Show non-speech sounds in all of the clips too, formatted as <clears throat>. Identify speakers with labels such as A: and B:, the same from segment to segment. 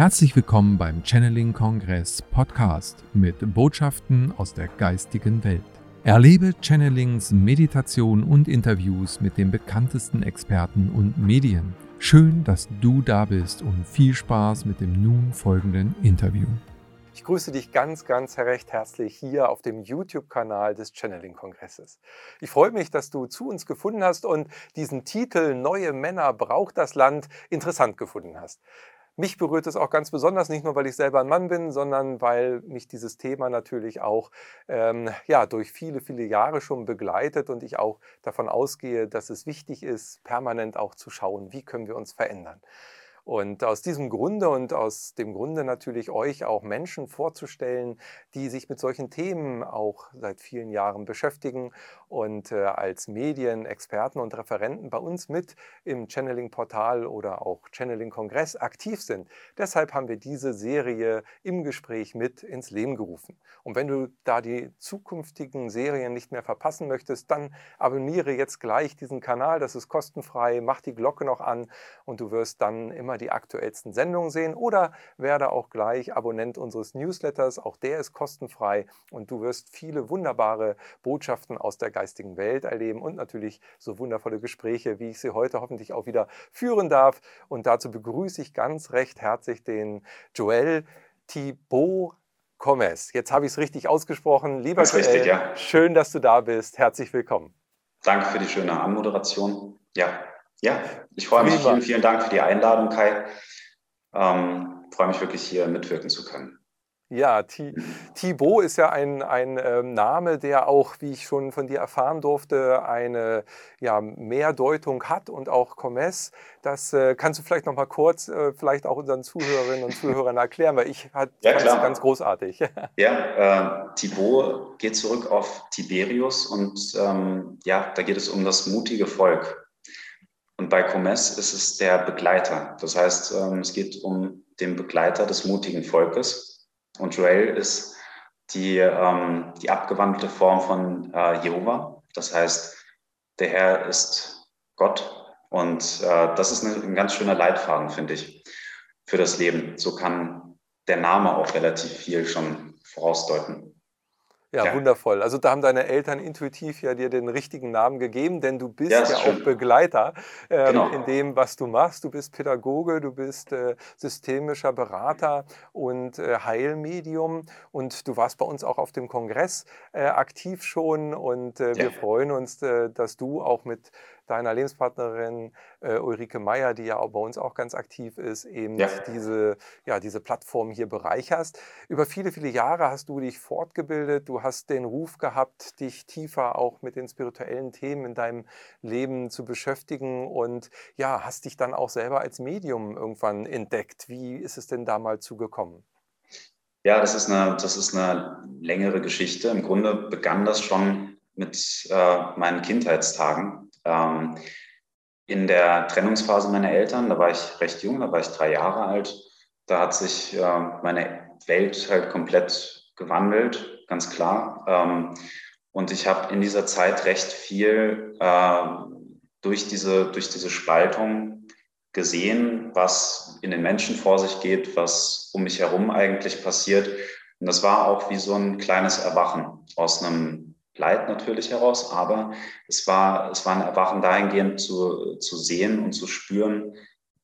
A: Herzlich willkommen beim Channeling Kongress Podcast mit Botschaften aus der geistigen Welt. Erlebe Channelings, Meditation und Interviews mit den bekanntesten Experten und Medien. Schön, dass du da bist und viel Spaß mit dem nun folgenden Interview.
B: Ich grüße dich ganz, ganz recht herzlich hier auf dem YouTube-Kanal des Channeling-Kongresses. Ich freue mich, dass du zu uns gefunden hast und diesen Titel Neue Männer braucht das Land interessant gefunden hast. Mich berührt es auch ganz besonders, nicht nur, weil ich selber ein Mann bin, sondern weil mich dieses Thema natürlich auch ähm, ja, durch viele, viele Jahre schon begleitet und ich auch davon ausgehe, dass es wichtig ist, permanent auch zu schauen, wie können wir uns verändern. Und aus diesem Grunde und aus dem Grunde natürlich euch auch Menschen vorzustellen, die sich mit solchen Themen auch seit vielen Jahren beschäftigen und äh, als Medienexperten und Referenten bei uns mit im Channeling-Portal oder auch Channeling-Kongress aktiv sind. Deshalb haben wir diese Serie im Gespräch mit ins Leben gerufen. Und wenn du da die zukünftigen Serien nicht mehr verpassen möchtest, dann abonniere jetzt gleich diesen Kanal. Das ist kostenfrei. Mach die Glocke noch an und du wirst dann immer die aktuellsten Sendungen sehen oder werde auch gleich Abonnent unseres Newsletters. Auch der ist kostenfrei und du wirst viele wunderbare Botschaften aus der geistigen Welt erleben und natürlich so wundervolle Gespräche, wie ich sie heute hoffentlich auch wieder führen darf. Und dazu begrüße ich ganz recht herzlich den Joel Thibault Gomez. Jetzt habe ich es richtig ausgesprochen. Lieber
C: Joel, richtig, ja.
B: schön, dass du da bist. Herzlich willkommen.
C: Danke für die schöne Anmoderation. Ja, ja, ich freue mich. Vielen, vielen Dank für die Einladung, Kai. Ähm, freue mich wirklich hier mitwirken zu können.
B: Ja, Thibaut ist ja ein, ein ähm, Name, der auch, wie ich schon von dir erfahren durfte, eine ja, Mehrdeutung hat und auch Commerce. Das äh, kannst du vielleicht noch mal kurz, äh, vielleicht auch unseren Zuhörerinnen und Zuhörern erklären, weil ich halt ja, fand es ganz großartig. <laughs>
C: ja, äh, Thibaut geht zurück auf Tiberius und ähm, ja, da geht es um das mutige Volk. Und bei Commerce ist es der Begleiter. Das heißt, ähm, es geht um den Begleiter des mutigen Volkes. Und Joel ist die, ähm, die abgewandelte Form von äh, Jehova. Das heißt, der Herr ist Gott. Und äh, das ist ein ganz schöner Leitfaden, finde ich, für das Leben. So kann der Name auch relativ viel schon vorausdeuten.
B: Ja, ja, wundervoll. Also da haben deine Eltern intuitiv ja dir den richtigen Namen gegeben, denn du bist ja, ja auch Begleiter ähm, genau. in dem, was du machst. Du bist Pädagoge, du bist äh, systemischer Berater und äh, Heilmedium und du warst bei uns auch auf dem Kongress äh, aktiv schon und äh, wir freuen uns, äh, dass du auch mit deiner Lebenspartnerin äh, Ulrike Meyer, die ja auch bei uns auch ganz aktiv ist, eben ja. diese, ja, diese Plattform hier bereicherst. Über viele, viele Jahre hast du dich fortgebildet, du hast den Ruf gehabt, dich tiefer auch mit den spirituellen Themen in deinem Leben zu beschäftigen und ja, hast dich dann auch selber als Medium irgendwann entdeckt. Wie ist es denn da mal zugekommen?
C: Ja, das ist eine, das ist eine längere Geschichte. Im Grunde begann das schon mit äh, meinen Kindheitstagen. Ähm, in der Trennungsphase meiner Eltern, da war ich recht jung, da war ich drei Jahre alt, da hat sich äh, meine Welt halt komplett gewandelt, ganz klar. Ähm, und ich habe in dieser Zeit recht viel äh, durch, diese, durch diese Spaltung gesehen, was in den Menschen vor sich geht, was um mich herum eigentlich passiert. Und das war auch wie so ein kleines Erwachen aus einem Leid natürlich heraus, aber es war, es war ein Erwachen dahingehend zu, zu sehen und zu spüren,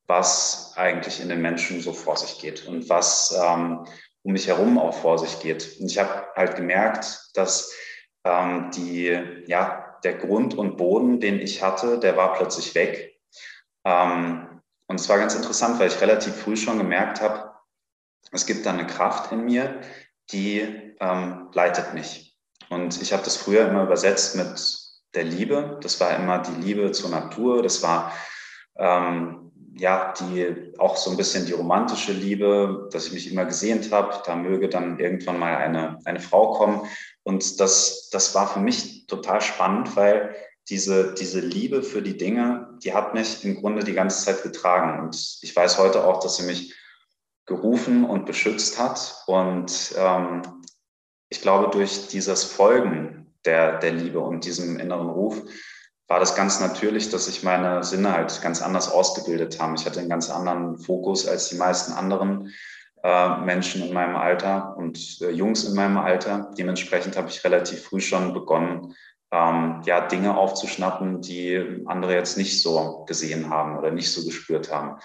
C: was eigentlich in den Menschen so vor sich geht und was ähm, um mich herum auch vor sich geht. Und ich habe halt gemerkt, dass ähm, die, ja, der Grund und Boden, den ich hatte, der war plötzlich weg. Ähm, und es war ganz interessant, weil ich relativ früh schon gemerkt habe, es gibt da eine Kraft in mir, die ähm, leitet mich. Und ich habe das früher immer übersetzt mit der Liebe. Das war immer die Liebe zur Natur. Das war ähm, ja die auch so ein bisschen die romantische Liebe, dass ich mich immer gesehnt habe. Da möge dann irgendwann mal eine, eine Frau kommen. Und das, das war für mich total spannend, weil diese, diese Liebe für die Dinge, die hat mich im Grunde die ganze Zeit getragen. Und ich weiß heute auch, dass sie mich gerufen und beschützt hat. Und ähm, ich glaube, durch dieses Folgen der, der Liebe und diesem inneren Ruf war das ganz natürlich, dass sich meine Sinne halt ganz anders ausgebildet haben. Ich hatte einen ganz anderen Fokus als die meisten anderen äh, Menschen in meinem Alter und äh, Jungs in meinem Alter. Dementsprechend habe ich relativ früh schon begonnen, ähm, ja, Dinge aufzuschnappen, die andere jetzt nicht so gesehen haben oder nicht so gespürt haben.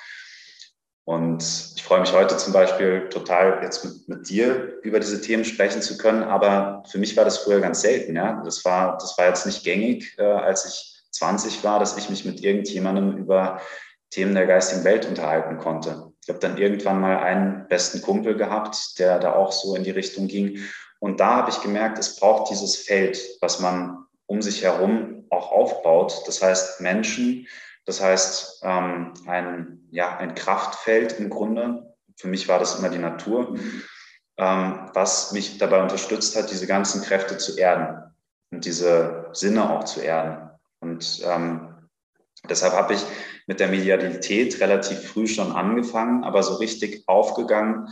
C: Und ich freue mich heute zum Beispiel total, jetzt mit, mit, dir über diese Themen sprechen zu können. Aber für mich war das früher ganz selten. Ja? Das, war, das war jetzt nicht gängig, äh, als ich 20 war, dass ich mich mit irgendjemandem über Themen der geistigen Welt unterhalten konnte. Ich habe dann irgendwann mal einen besten Kumpel gehabt, der da auch so in die Richtung ging. Und da habe ich gemerkt, es braucht dieses Feld, was man um sich herum auch aufbaut. Das heißt Menschen, das heißt ähm, ein, ja, ein Kraftfeld im Grunde. Für mich war das immer die Natur, ähm, was mich dabei unterstützt hat, diese ganzen Kräfte zu erden und diese Sinne auch zu erden. Und ähm, deshalb habe ich mit der Medialität relativ früh schon angefangen, aber so richtig aufgegangen,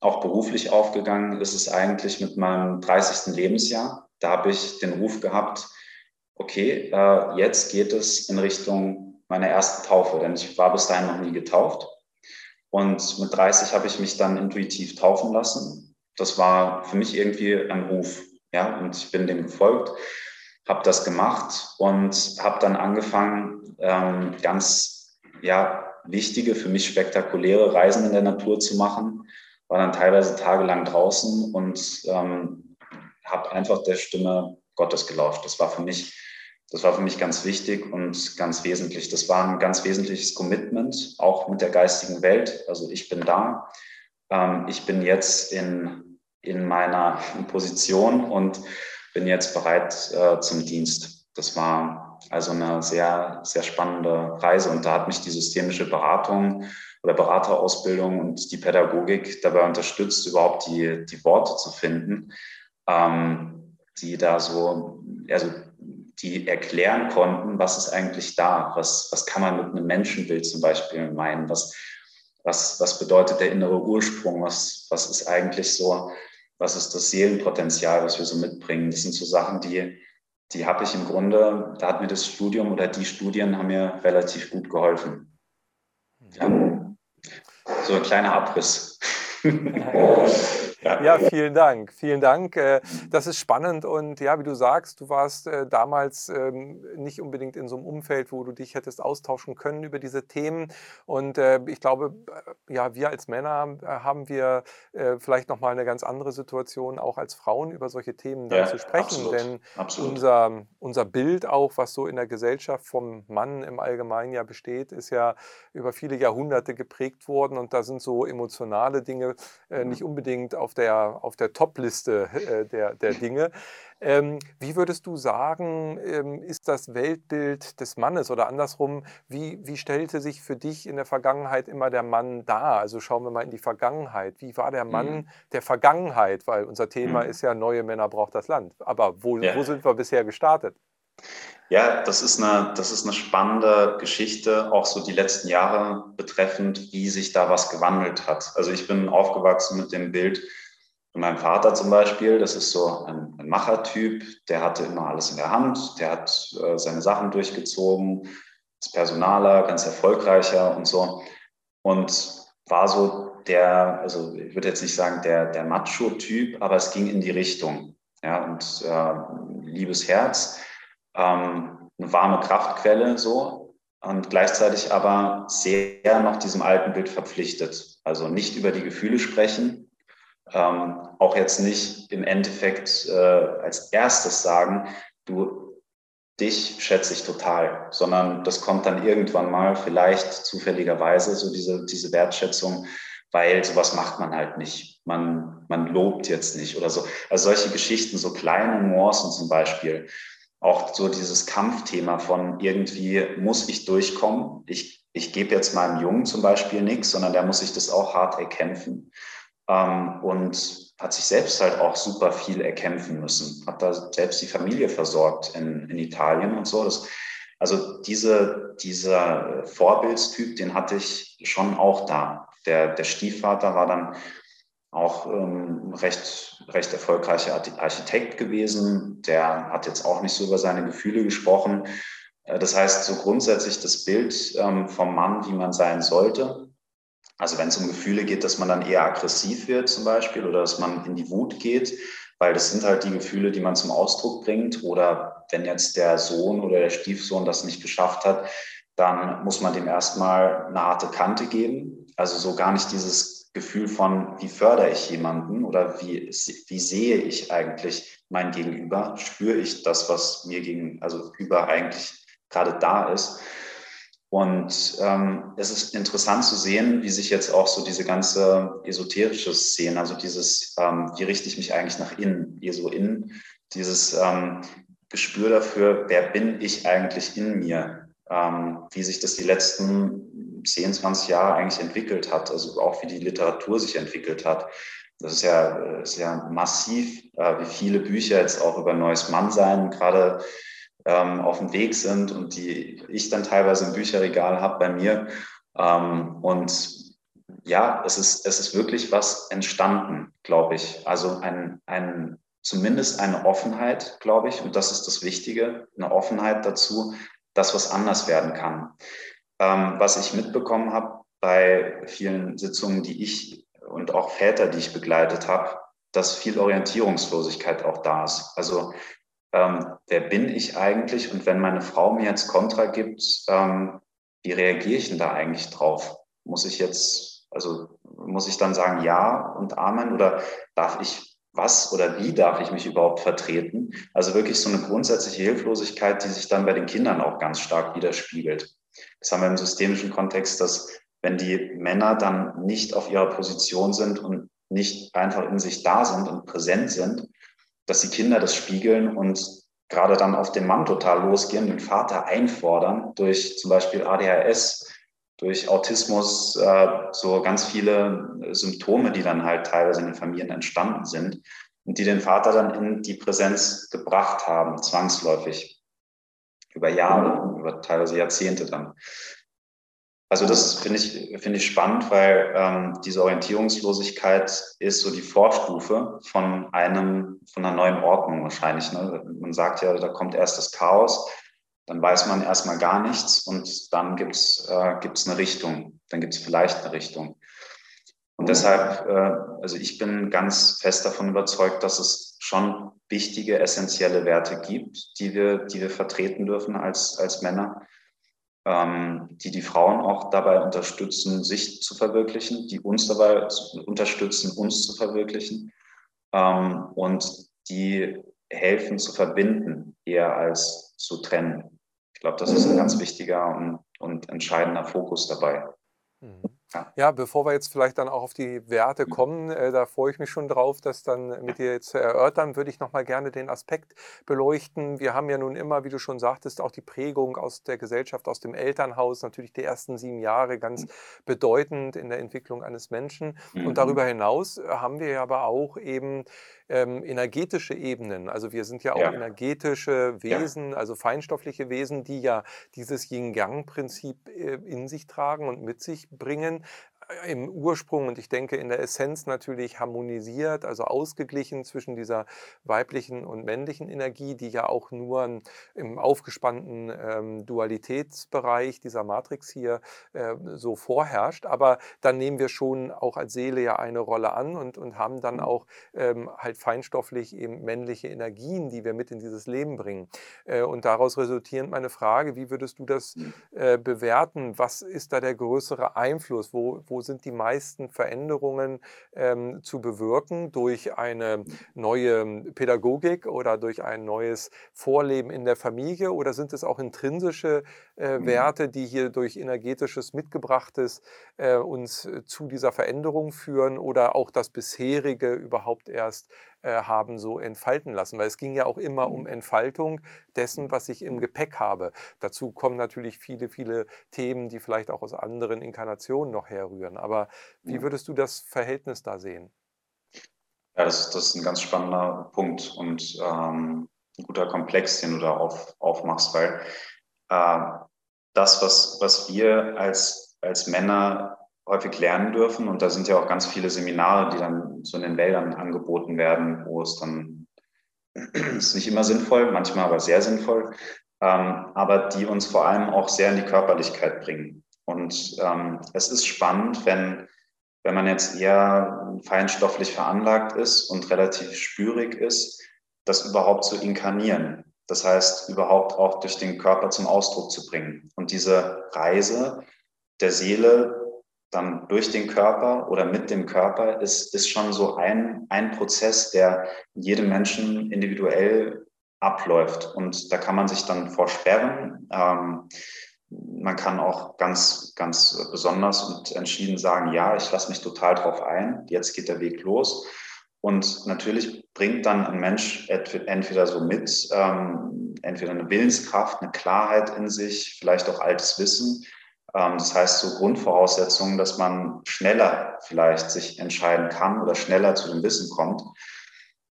C: auch beruflich aufgegangen ist es eigentlich mit meinem 30. Lebensjahr. Da habe ich den Ruf gehabt, okay, äh, jetzt geht es in Richtung meiner ersten Taufe, denn ich war bis dahin noch nie getauft. Und mit 30 habe ich mich dann intuitiv taufen lassen. Das war für mich irgendwie ein Ruf. Ja, und ich bin dem gefolgt, habe das gemacht und habe dann angefangen, ähm, ganz ja, wichtige, für mich spektakuläre Reisen in der Natur zu machen. War dann teilweise tagelang draußen und ähm, habe einfach der Stimme Gottes gelauscht. Das war für mich das war für mich ganz wichtig und ganz wesentlich. Das war ein ganz wesentliches Commitment, auch mit der geistigen Welt. Also ich bin da. Ähm, ich bin jetzt in, in meiner <laughs> Position und bin jetzt bereit äh, zum Dienst. Das war also eine sehr, sehr spannende Reise und da hat mich die systemische Beratung oder Beraterausbildung und die Pädagogik dabei unterstützt, überhaupt die, die Worte zu finden, ähm, die da so, also die erklären konnten, was ist eigentlich da, was, was kann man mit einem Menschenbild zum Beispiel meinen, was, was, was bedeutet der innere Ursprung, was, was ist eigentlich so, was ist das Seelenpotenzial, was wir so mitbringen. Das sind so Sachen, die, die habe ich im Grunde, da hat mir das Studium oder die Studien haben mir relativ gut geholfen. Ja. So ein kleiner Abriss. <laughs> <laughs>
B: Ja, vielen Dank. Vielen Dank. Äh, das ist spannend und ja, wie du sagst, du warst äh, damals ähm, nicht unbedingt in so einem Umfeld, wo du dich hättest austauschen können über diese Themen. Und äh, ich glaube, ja, wir als Männer haben wir vielleicht nochmal eine ganz andere Situation, auch als Frauen über solche Themen dann ja, zu sprechen. Absolut, Denn absolut. Unser, unser Bild auch, was so in der Gesellschaft vom Mann im Allgemeinen ja besteht, ist ja über viele Jahrhunderte geprägt worden und da sind so emotionale Dinge nicht unbedingt auf der, auf der Top-Liste äh, der, der Dinge. Ähm, wie würdest du sagen, ähm, ist das Weltbild des Mannes oder andersrum, wie, wie stellte sich für dich in der Vergangenheit immer der Mann dar? Also schauen wir mal in die Vergangenheit. Wie war der Mann mhm. der Vergangenheit? Weil unser Thema mhm. ist ja, neue Männer braucht das Land. Aber wo, ja. wo sind wir bisher gestartet?
C: Ja, das ist, eine, das ist eine spannende Geschichte, auch so die letzten Jahre betreffend, wie sich da was gewandelt hat. Also ich bin aufgewachsen mit dem Bild, und mein Vater zum Beispiel, das ist so ein, ein Machertyp, der hatte immer alles in der Hand, der hat äh, seine Sachen durchgezogen, ist Personaler, ganz erfolgreicher und so. Und war so der, also ich würde jetzt nicht sagen der, der Macho-Typ, aber es ging in die Richtung. Ja, und äh, liebes Herz, ähm, eine warme Kraftquelle so und gleichzeitig aber sehr noch diesem alten Bild verpflichtet. Also nicht über die Gefühle sprechen, ähm, auch jetzt nicht im Endeffekt äh, als erstes sagen, du, dich schätze ich total, sondern das kommt dann irgendwann mal vielleicht zufälligerweise, so diese, diese Wertschätzung, weil sowas macht man halt nicht. Man, man lobt jetzt nicht oder so. Also solche Geschichten, so kleine Nuancen zum Beispiel, auch so dieses Kampfthema von irgendwie muss ich durchkommen. Ich, ich gebe jetzt meinem Jungen zum Beispiel nichts, sondern der muss sich das auch hart erkämpfen ähm, und hat sich selbst halt auch super viel erkämpfen müssen, hat da selbst die Familie versorgt in, in Italien und so. Das, also diese, dieser Vorbildstyp, den hatte ich schon auch da. Der, der Stiefvater war dann auch ähm, recht, recht erfolgreicher Architekt gewesen. Der hat jetzt auch nicht so über seine Gefühle gesprochen. Äh, das heißt, so grundsätzlich das Bild ähm, vom Mann, wie man sein sollte. Also wenn es um Gefühle geht, dass man dann eher aggressiv wird zum Beispiel oder dass man in die Wut geht, weil das sind halt die Gefühle, die man zum Ausdruck bringt. Oder wenn jetzt der Sohn oder der Stiefsohn das nicht geschafft hat, dann muss man dem erstmal eine harte Kante geben. Also so gar nicht dieses Gefühl von, wie fördere ich jemanden oder wie, wie sehe ich eigentlich mein Gegenüber? Spüre ich das, was mir also über eigentlich gerade da ist. Und ähm, es ist interessant zu sehen, wie sich jetzt auch so diese ganze esoterische Szene, also dieses, ähm, wie richte ich mich eigentlich nach innen, so innen, dieses ähm, Gespür dafür, wer bin ich eigentlich in mir, ähm, wie sich das die letzten 10, 20 Jahre eigentlich entwickelt hat, also auch wie die Literatur sich entwickelt hat. Das ist ja, ist ja massiv, äh, wie viele Bücher jetzt auch über neues Mannsein gerade ähm, auf dem Weg sind und die ich dann teilweise im Bücherregal habe bei mir. Ähm, und ja, es ist, es ist wirklich was entstanden, glaube ich. Also ein, ein, zumindest eine Offenheit, glaube ich, und das ist das Wichtige, eine Offenheit dazu, dass was anders werden kann. Ähm, was ich mitbekommen habe bei vielen Sitzungen, die ich und auch Väter, die ich begleitet habe, dass viel Orientierungslosigkeit auch da ist. Also ähm, wer bin ich eigentlich? Und wenn meine Frau mir jetzt Kontra gibt, ähm, wie reagiere ich denn da eigentlich drauf? Muss ich jetzt, also muss ich dann sagen Ja und Amen oder darf ich was oder wie darf ich mich überhaupt vertreten? Also wirklich so eine grundsätzliche Hilflosigkeit, die sich dann bei den Kindern auch ganz stark widerspiegelt. Das haben wir im systemischen Kontext, dass wenn die Männer dann nicht auf ihrer Position sind und nicht einfach in sich da sind und präsent sind, dass die Kinder das spiegeln und gerade dann auf den Mann total losgehen, den Vater einfordern durch zum Beispiel ADHS, durch Autismus, äh, so ganz viele Symptome, die dann halt teilweise in den Familien entstanden sind und die den Vater dann in die Präsenz gebracht haben, zwangsläufig, über Jahre, über teilweise Jahrzehnte dann. Also das finde ich, finde ich spannend, weil ähm, diese Orientierungslosigkeit ist so die Vorstufe von einem, von einer neuen Ordnung wahrscheinlich. Ne? Man sagt ja, da kommt erst das Chaos, dann weiß man erstmal gar nichts und dann gibt es äh, gibt's eine Richtung, dann gibt es vielleicht eine Richtung. Und deshalb, äh, also ich bin ganz fest davon überzeugt, dass es schon wichtige, essentielle Werte gibt, die wir, die wir vertreten dürfen als, als Männer ähm, die die Frauen auch dabei unterstützen, sich zu verwirklichen, die uns dabei unterstützen, uns zu verwirklichen ähm, und die helfen zu verbinden, eher als zu trennen. Ich glaube, das ist ein ganz wichtiger und, und entscheidender Fokus dabei.
B: Mhm. Ja. bevor wir jetzt vielleicht dann auch auf die Werte mhm. kommen, äh, da freue ich mich schon drauf, das dann mit dir jetzt zu erörtern, würde ich nochmal gerne den Aspekt beleuchten. Wir haben ja nun immer, wie du schon sagtest, auch die Prägung aus der Gesellschaft, aus dem Elternhaus, natürlich die ersten sieben Jahre ganz mhm. bedeutend in der Entwicklung eines Menschen. Und mhm. darüber hinaus haben wir aber auch eben ähm, energetische Ebenen. Also wir sind ja auch ja. energetische Wesen, ja. also feinstoffliche Wesen, die ja dieses Yin-Yang-Prinzip äh, in sich tragen und mit sich bringen im Ursprung und ich denke in der Essenz natürlich harmonisiert, also ausgeglichen zwischen dieser weiblichen und männlichen Energie, die ja auch nur im aufgespannten ähm, Dualitätsbereich dieser Matrix hier äh, so vorherrscht. Aber dann nehmen wir schon auch als Seele ja eine Rolle an und, und haben dann mhm. auch ähm, halt feinstofflich eben männliche Energien, die wir mit in dieses Leben bringen. Äh, und daraus resultierend meine Frage, wie würdest du das mhm. äh, bewerten? Was ist da der größere Einfluss? Wo, wo wo sind die meisten Veränderungen ähm, zu bewirken? Durch eine neue Pädagogik oder durch ein neues Vorleben in der Familie? Oder sind es auch intrinsische äh, mhm. Werte, die hier durch energetisches Mitgebrachtes äh, uns äh, zu dieser Veränderung führen? Oder auch das bisherige überhaupt erst haben so entfalten lassen, weil es ging ja auch immer um mhm. Entfaltung dessen, was ich im Gepäck habe. Dazu kommen natürlich viele, viele Themen, die vielleicht auch aus anderen Inkarnationen noch herrühren. Aber wie würdest du das Verhältnis da sehen?
C: Ja, das, das ist ein ganz spannender Punkt und ähm, ein guter Komplex, den du da auf, aufmachst, weil äh, das, was, was wir als, als Männer häufig lernen dürfen. Und da sind ja auch ganz viele Seminare, die dann so in den Wäldern angeboten werden, wo es dann <clears throat> ist nicht immer sinnvoll, manchmal aber sehr sinnvoll, ähm, aber die uns vor allem auch sehr in die Körperlichkeit bringen. Und ähm, es ist spannend, wenn, wenn man jetzt eher feinstofflich veranlagt ist und relativ spürig ist, das überhaupt zu inkarnieren. Das heißt, überhaupt auch durch den Körper zum Ausdruck zu bringen. Und diese Reise der Seele dann durch den Körper oder mit dem Körper ist, ist schon so ein, ein Prozess, der jedem Menschen individuell abläuft. Und da kann man sich dann vorsperren. Ähm, man kann auch ganz, ganz besonders und entschieden sagen, ja, ich lasse mich total drauf ein, jetzt geht der Weg los. Und natürlich bringt dann ein Mensch entweder so mit, ähm, entweder eine Willenskraft, eine Klarheit in sich, vielleicht auch altes Wissen. Ähm, das heißt, so Grundvoraussetzungen, dass man schneller vielleicht sich entscheiden kann oder schneller zu dem Wissen kommt.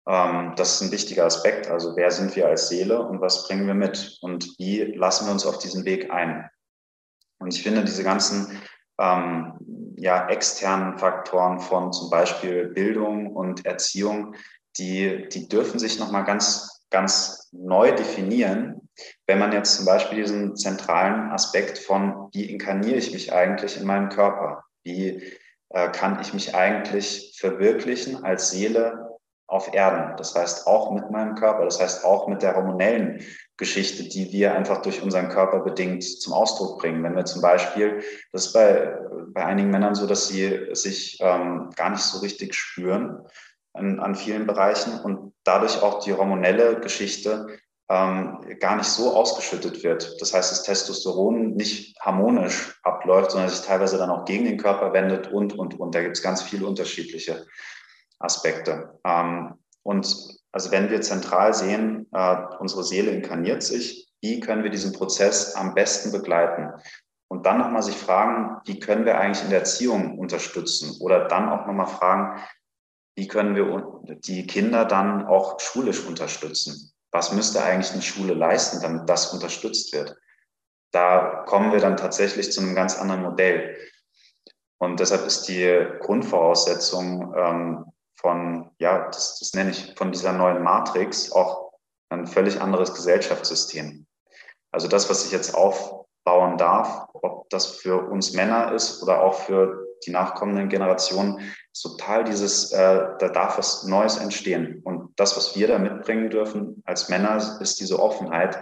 C: Ähm, das ist ein wichtiger Aspekt. Also wer sind wir als Seele und was bringen wir mit und wie lassen wir uns auf diesen Weg ein? Und ich finde, diese ganzen ähm, ja, externen Faktoren von zum Beispiel Bildung und Erziehung, die, die dürfen sich nochmal ganz, ganz neu definieren, wenn man jetzt zum Beispiel diesen zentralen Aspekt von, wie inkarniere ich mich eigentlich in meinem Körper? Wie äh, kann ich mich eigentlich verwirklichen als Seele auf Erden. Das heißt auch mit meinem Körper, das heißt auch mit der hormonellen Geschichte, die wir einfach durch unseren Körper bedingt zum Ausdruck bringen. Wenn wir zum Beispiel, das ist bei, bei einigen Männern so, dass sie sich ähm, gar nicht so richtig spüren an, an vielen Bereichen und dadurch auch die hormonelle Geschichte ähm, gar nicht so ausgeschüttet wird. Das heißt, das Testosteron nicht harmonisch abläuft, sondern sich teilweise dann auch gegen den Körper wendet und, und, und. Da gibt es ganz viele unterschiedliche Aspekte. Ähm, und also wenn wir zentral sehen, äh, unsere Seele inkarniert sich, wie können wir diesen Prozess am besten begleiten? Und dann nochmal sich fragen, wie können wir eigentlich in der Erziehung unterstützen? Oder dann auch nochmal fragen, wie können wir die Kinder dann auch schulisch unterstützen? Was müsste eigentlich eine Schule leisten, damit das unterstützt wird? Da kommen wir dann tatsächlich zu einem ganz anderen Modell. Und deshalb ist die Grundvoraussetzung ähm, von, ja, das, das nenne ich von dieser neuen Matrix auch ein völlig anderes Gesellschaftssystem. Also das, was ich jetzt aufbauen darf, ob das für uns Männer ist oder auch für die nachkommenden Generationen, ist total dieses, äh, da darf was Neues entstehen. Und das, was wir da mitbringen dürfen als Männer, ist diese Offenheit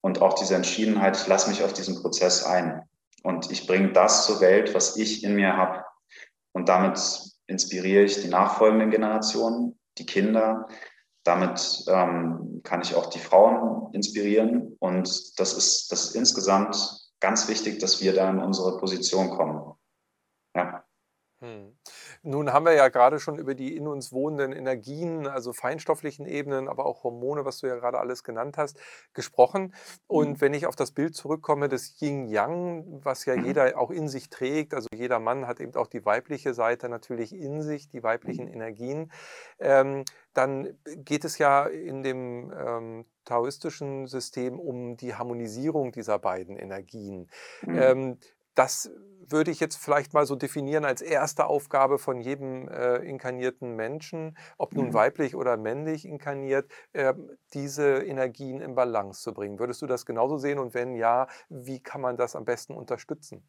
C: und auch diese Entschiedenheit, ich lasse mich auf diesen Prozess ein. Und ich bringe das zur Welt, was ich in mir habe. Und damit inspiriere ich die nachfolgenden Generationen, die Kinder. Damit ähm, kann ich auch die Frauen inspirieren. Und das ist, das ist insgesamt ganz wichtig, dass wir da in unsere Position kommen. Ja.
B: Hm. Nun haben wir ja gerade schon über die in uns wohnenden Energien, also feinstofflichen Ebenen, aber auch Hormone, was du ja gerade alles genannt hast, gesprochen. Und mhm. wenn ich auf das Bild zurückkomme des Yin-Yang, was ja mhm. jeder auch in sich trägt, also jeder Mann hat eben auch die weibliche Seite natürlich in sich, die weiblichen mhm. Energien, ähm, dann geht es ja in dem ähm, taoistischen System um die Harmonisierung dieser beiden Energien. Mhm. Ähm, das würde ich jetzt vielleicht mal so definieren als erste Aufgabe von jedem äh, inkarnierten Menschen, ob nun mhm. weiblich oder männlich inkarniert, äh, diese Energien in Balance zu bringen. Würdest du das genauso sehen? Und wenn ja, wie kann man das am besten unterstützen?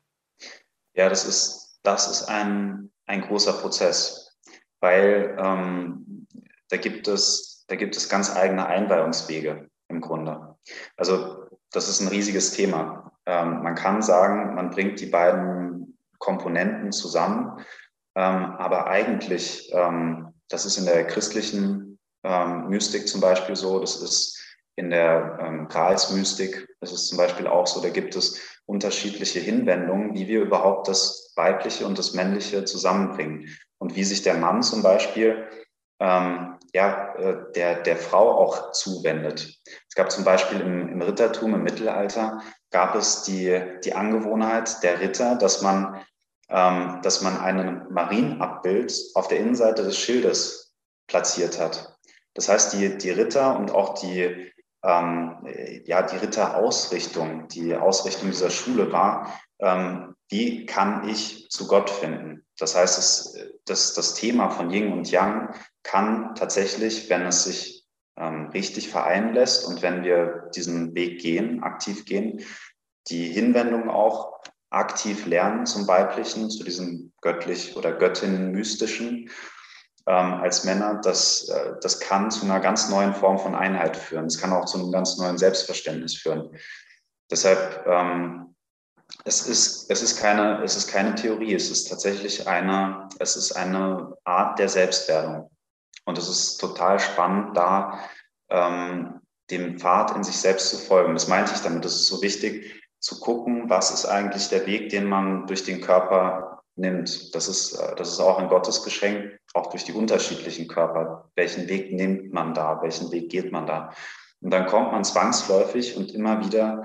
C: Ja, das ist, das ist ein, ein großer Prozess, weil ähm, da, gibt es, da gibt es ganz eigene Einweihungswege im Grunde. Also das ist ein riesiges Thema. Ähm, man kann sagen, man bringt die beiden Komponenten zusammen, ähm, aber eigentlich, ähm, das ist in der christlichen ähm, Mystik zum Beispiel so, das ist in der ähm, Gralsmystik, das ist zum Beispiel auch so, da gibt es unterschiedliche Hinwendungen, wie wir überhaupt das Weibliche und das Männliche zusammenbringen. Und wie sich der Mann zum Beispiel ähm, ja, äh, der, der Frau auch zuwendet. Es gab zum Beispiel im, im Rittertum im Mittelalter gab es die, die Angewohnheit der Ritter, dass man, ähm, dass man ein Marienabbild auf der Innenseite des Schildes platziert hat. Das heißt, die, die Ritter und auch die, ähm, ja, die Ritterausrichtung, die Ausrichtung dieser Schule war, ähm, wie kann ich zu Gott finden? Das heißt, es, das, das Thema von Yin und Yang kann tatsächlich, wenn es sich ähm, richtig vereinen lässt und wenn wir diesen Weg gehen, aktiv gehen, die Hinwendung auch aktiv lernen zum Weiblichen, zu diesem göttlich oder Göttin-mystischen ähm, als Männer, das, äh, das kann zu einer ganz neuen Form von Einheit führen. Es kann auch zu einem ganz neuen Selbstverständnis führen. Deshalb, ähm, es, ist, es, ist keine, es ist keine Theorie, es ist tatsächlich eine, es ist eine Art der Selbstwerdung. Und es ist total spannend, da ähm, dem Pfad in sich selbst zu folgen. Das meinte ich damit. Es ist so wichtig zu gucken, was ist eigentlich der Weg, den man durch den Körper nimmt. Das ist, äh, das ist auch ein Gottesgeschenk, auch durch die unterschiedlichen Körper. Welchen Weg nimmt man da? Welchen Weg geht man da? Und dann kommt man zwangsläufig und immer wieder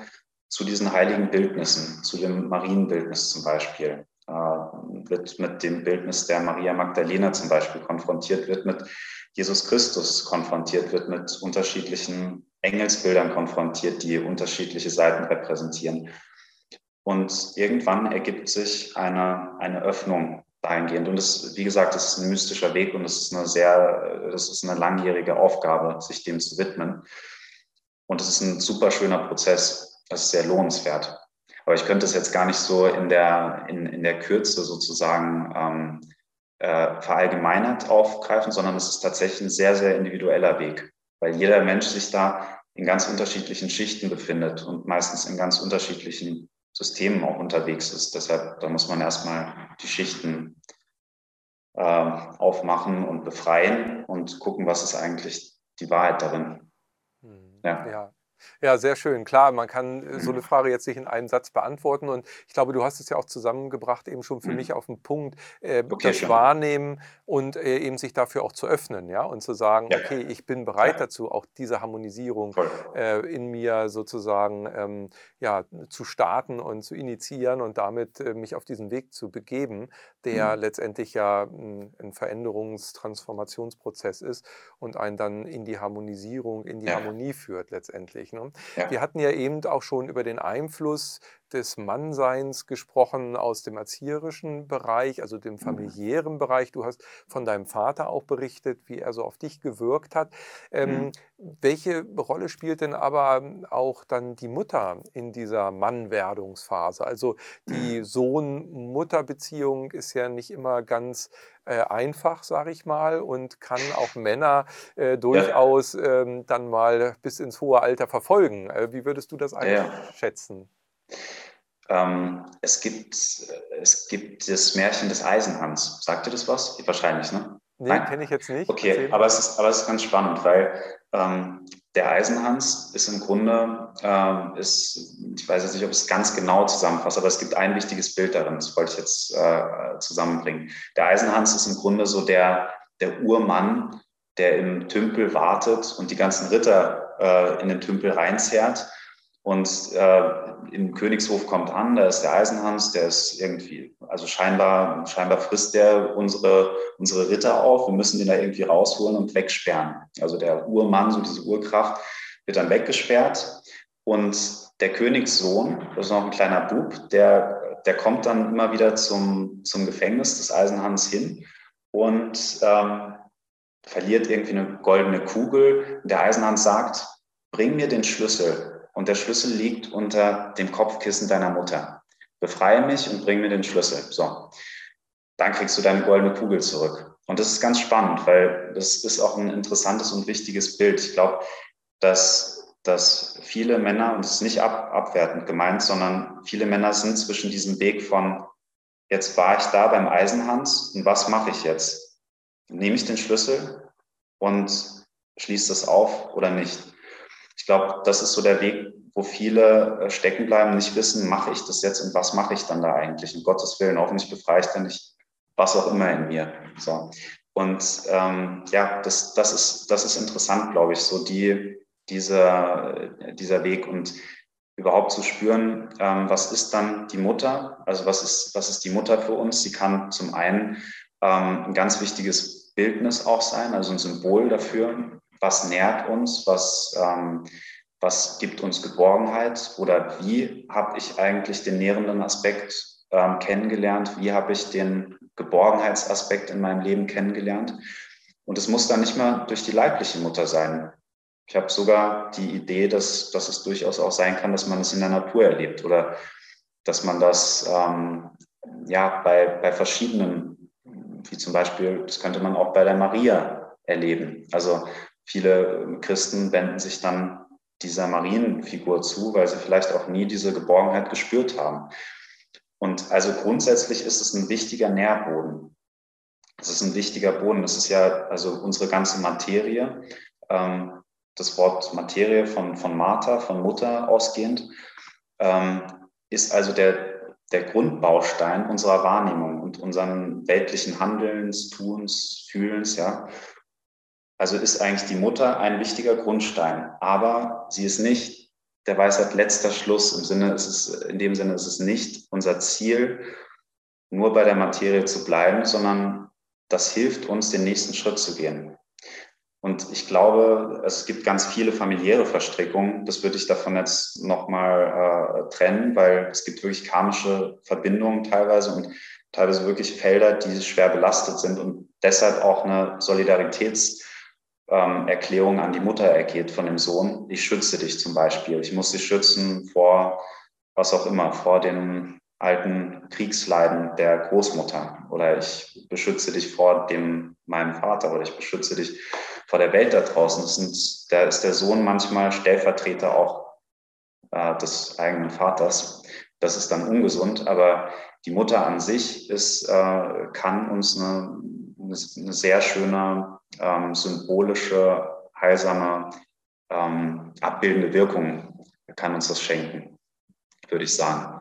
C: zu diesen heiligen Bildnissen, zu dem Marienbildnis zum Beispiel, äh, wird mit dem Bildnis der Maria Magdalena zum Beispiel konfrontiert, wird mit Jesus Christus konfrontiert, wird mit unterschiedlichen Engelsbildern konfrontiert, die unterschiedliche Seiten repräsentieren. Und irgendwann ergibt sich eine, eine Öffnung dahingehend. Und das, wie gesagt, das ist ein mystischer Weg und es ist eine sehr, das ist eine langjährige Aufgabe, sich dem zu widmen. Und es ist ein super schöner Prozess. Das ist sehr lohnenswert. Aber ich könnte es jetzt gar nicht so in der, in, in der Kürze sozusagen ähm, äh, verallgemeinert aufgreifen, sondern es ist tatsächlich ein sehr, sehr individueller Weg, weil jeder Mensch sich da in ganz unterschiedlichen Schichten befindet und meistens in ganz unterschiedlichen Systemen auch unterwegs ist. Deshalb, da muss man erstmal die Schichten äh, aufmachen und befreien und gucken, was ist eigentlich die Wahrheit darin.
B: Hm. Ja. ja. Ja, sehr schön. Klar, man kann äh, so eine. <clears throat> Frage jetzt nicht in einem Satz beantworten. Und ich glaube, du hast es ja auch zusammengebracht, eben schon für mhm. mich auf den Punkt, äh, okay, das schon. Wahrnehmen und äh, eben sich dafür auch zu öffnen, ja, und zu sagen, ja. okay, ich bin bereit ja. dazu, auch diese Harmonisierung äh, in mir sozusagen ähm, ja, zu starten und zu initiieren und damit äh, mich auf diesen Weg zu begeben, der mhm. letztendlich ja ein, ein Veränderungs-, Transformationsprozess ist und einen dann in die Harmonisierung, in die ja. Harmonie führt letztendlich. Ne? Ja. Wir hatten ja eben auch schon über den Einfluss des Mannseins gesprochen aus dem erzieherischen Bereich, also dem familiären Bereich. Du hast von deinem Vater auch berichtet, wie er so auf dich gewirkt hat. Ähm, mhm. Welche Rolle spielt denn aber auch dann die Mutter in dieser Mannwerdungsphase? Also die. Sohn-Mutter-Beziehung ist ja nicht immer ganz äh, einfach, sage ich mal, und kann auch Männer äh, durchaus ja. ähm, dann mal bis ins hohe Alter verfolgen. Äh, wie würdest du das einschätzen? Ja.
C: Ähm, es, gibt, es gibt das Märchen des Eisenhans. Sagt ihr das was? Wahrscheinlich, ne?
B: Nee, kenne ich jetzt nicht.
C: Okay, aber es, ist, aber es ist ganz spannend, weil ähm, der Eisenhans ist im Grunde, ähm, ist, ich weiß jetzt nicht, ob es ganz genau zusammenfasst, aber es gibt ein wichtiges Bild darin, das wollte ich jetzt äh, zusammenbringen. Der Eisenhans ist im Grunde so der, der Urmann, der im Tümpel wartet und die ganzen Ritter äh, in den Tümpel reinzerrt und äh, im Königshof kommt an, da ist der Eisenhans, der ist irgendwie, also scheinbar, scheinbar frisst der unsere, unsere Ritter auf. Wir müssen den da irgendwie rausholen und wegsperren. Also der Urmann, so diese Urkraft, wird dann weggesperrt. Und der Königssohn, das ist noch ein kleiner Bub, der, der kommt dann immer wieder zum, zum Gefängnis des Eisenhans hin und ähm, verliert irgendwie eine goldene Kugel. Der Eisenhans sagt, bring mir den Schlüssel und der Schlüssel liegt unter dem Kopfkissen deiner Mutter. Befreie mich und bring mir den Schlüssel. So, dann kriegst du deine goldene Kugel zurück. Und das ist ganz spannend, weil das ist auch ein interessantes und wichtiges Bild. Ich glaube, dass, dass viele Männer, und das ist nicht ab, abwertend gemeint, sondern viele Männer sind zwischen diesem Weg von, jetzt war ich da beim Eisenhans und was mache ich jetzt? Nehme ich den Schlüssel und schließe das auf oder nicht? Ich glaube, das ist so der Weg, wo viele äh, stecken bleiben, nicht wissen, mache ich das jetzt und was mache ich dann da eigentlich? Um Gottes Willen, hoffentlich befreie ich dann nicht was auch immer in mir. So. Und ähm, ja, das, das, ist, das ist interessant, glaube ich, so die, dieser, dieser Weg und überhaupt zu spüren, ähm, was ist dann die Mutter? Also was ist, was ist die Mutter für uns? Sie kann zum einen ähm, ein ganz wichtiges Bildnis auch sein, also ein Symbol dafür, was nährt uns, was, ähm, was gibt uns Geborgenheit oder wie habe ich eigentlich den nährenden Aspekt ähm, kennengelernt, wie habe ich den Geborgenheitsaspekt in meinem Leben kennengelernt. Und es muss dann nicht mal durch die leibliche Mutter sein. Ich habe sogar die Idee, dass, dass es durchaus auch sein kann, dass man es in der Natur erlebt oder dass man das ähm, ja, bei, bei verschiedenen, wie zum Beispiel, das könnte man auch bei der Maria erleben. Also viele Christen wenden sich dann dieser Marienfigur zu, weil sie vielleicht auch nie diese Geborgenheit gespürt haben. Und also grundsätzlich ist es ein wichtiger Nährboden. Es ist ein wichtiger Boden. Das ist ja also unsere ganze Materie. Ähm, das Wort Materie von, von Martha, von Mutter ausgehend, ähm, ist also der, der Grundbaustein unserer Wahrnehmung und unseren weltlichen Handelns, Tuns, Fühlens, ja. Also ist eigentlich die Mutter ein wichtiger Grundstein, aber sie ist nicht der Weisheit letzter Schluss. Im Sinne ist es, in dem Sinne ist es nicht unser Ziel, nur bei der Materie zu bleiben, sondern das hilft uns, den nächsten Schritt zu gehen. Und ich glaube, es gibt ganz viele familiäre Verstrickungen. Das würde ich davon jetzt nochmal äh, trennen, weil es gibt wirklich karmische Verbindungen teilweise und teilweise wirklich Felder, die schwer belastet sind und deshalb auch eine Solidaritätserklärung ähm, an die Mutter ergeht von dem Sohn. Ich schütze dich zum Beispiel. Ich muss dich schützen vor was auch immer, vor den alten Kriegsleiden der Großmutter oder ich beschütze dich vor dem meinem Vater oder ich beschütze dich vor der Welt da draußen. Sind, da ist der Sohn manchmal Stellvertreter auch äh, des eigenen Vaters. Das ist dann ungesund, aber die Mutter an sich ist, äh, kann uns eine, eine sehr schöne ähm, symbolische, heilsame, ähm, abbildende Wirkung kann uns das schenken, würde ich sagen.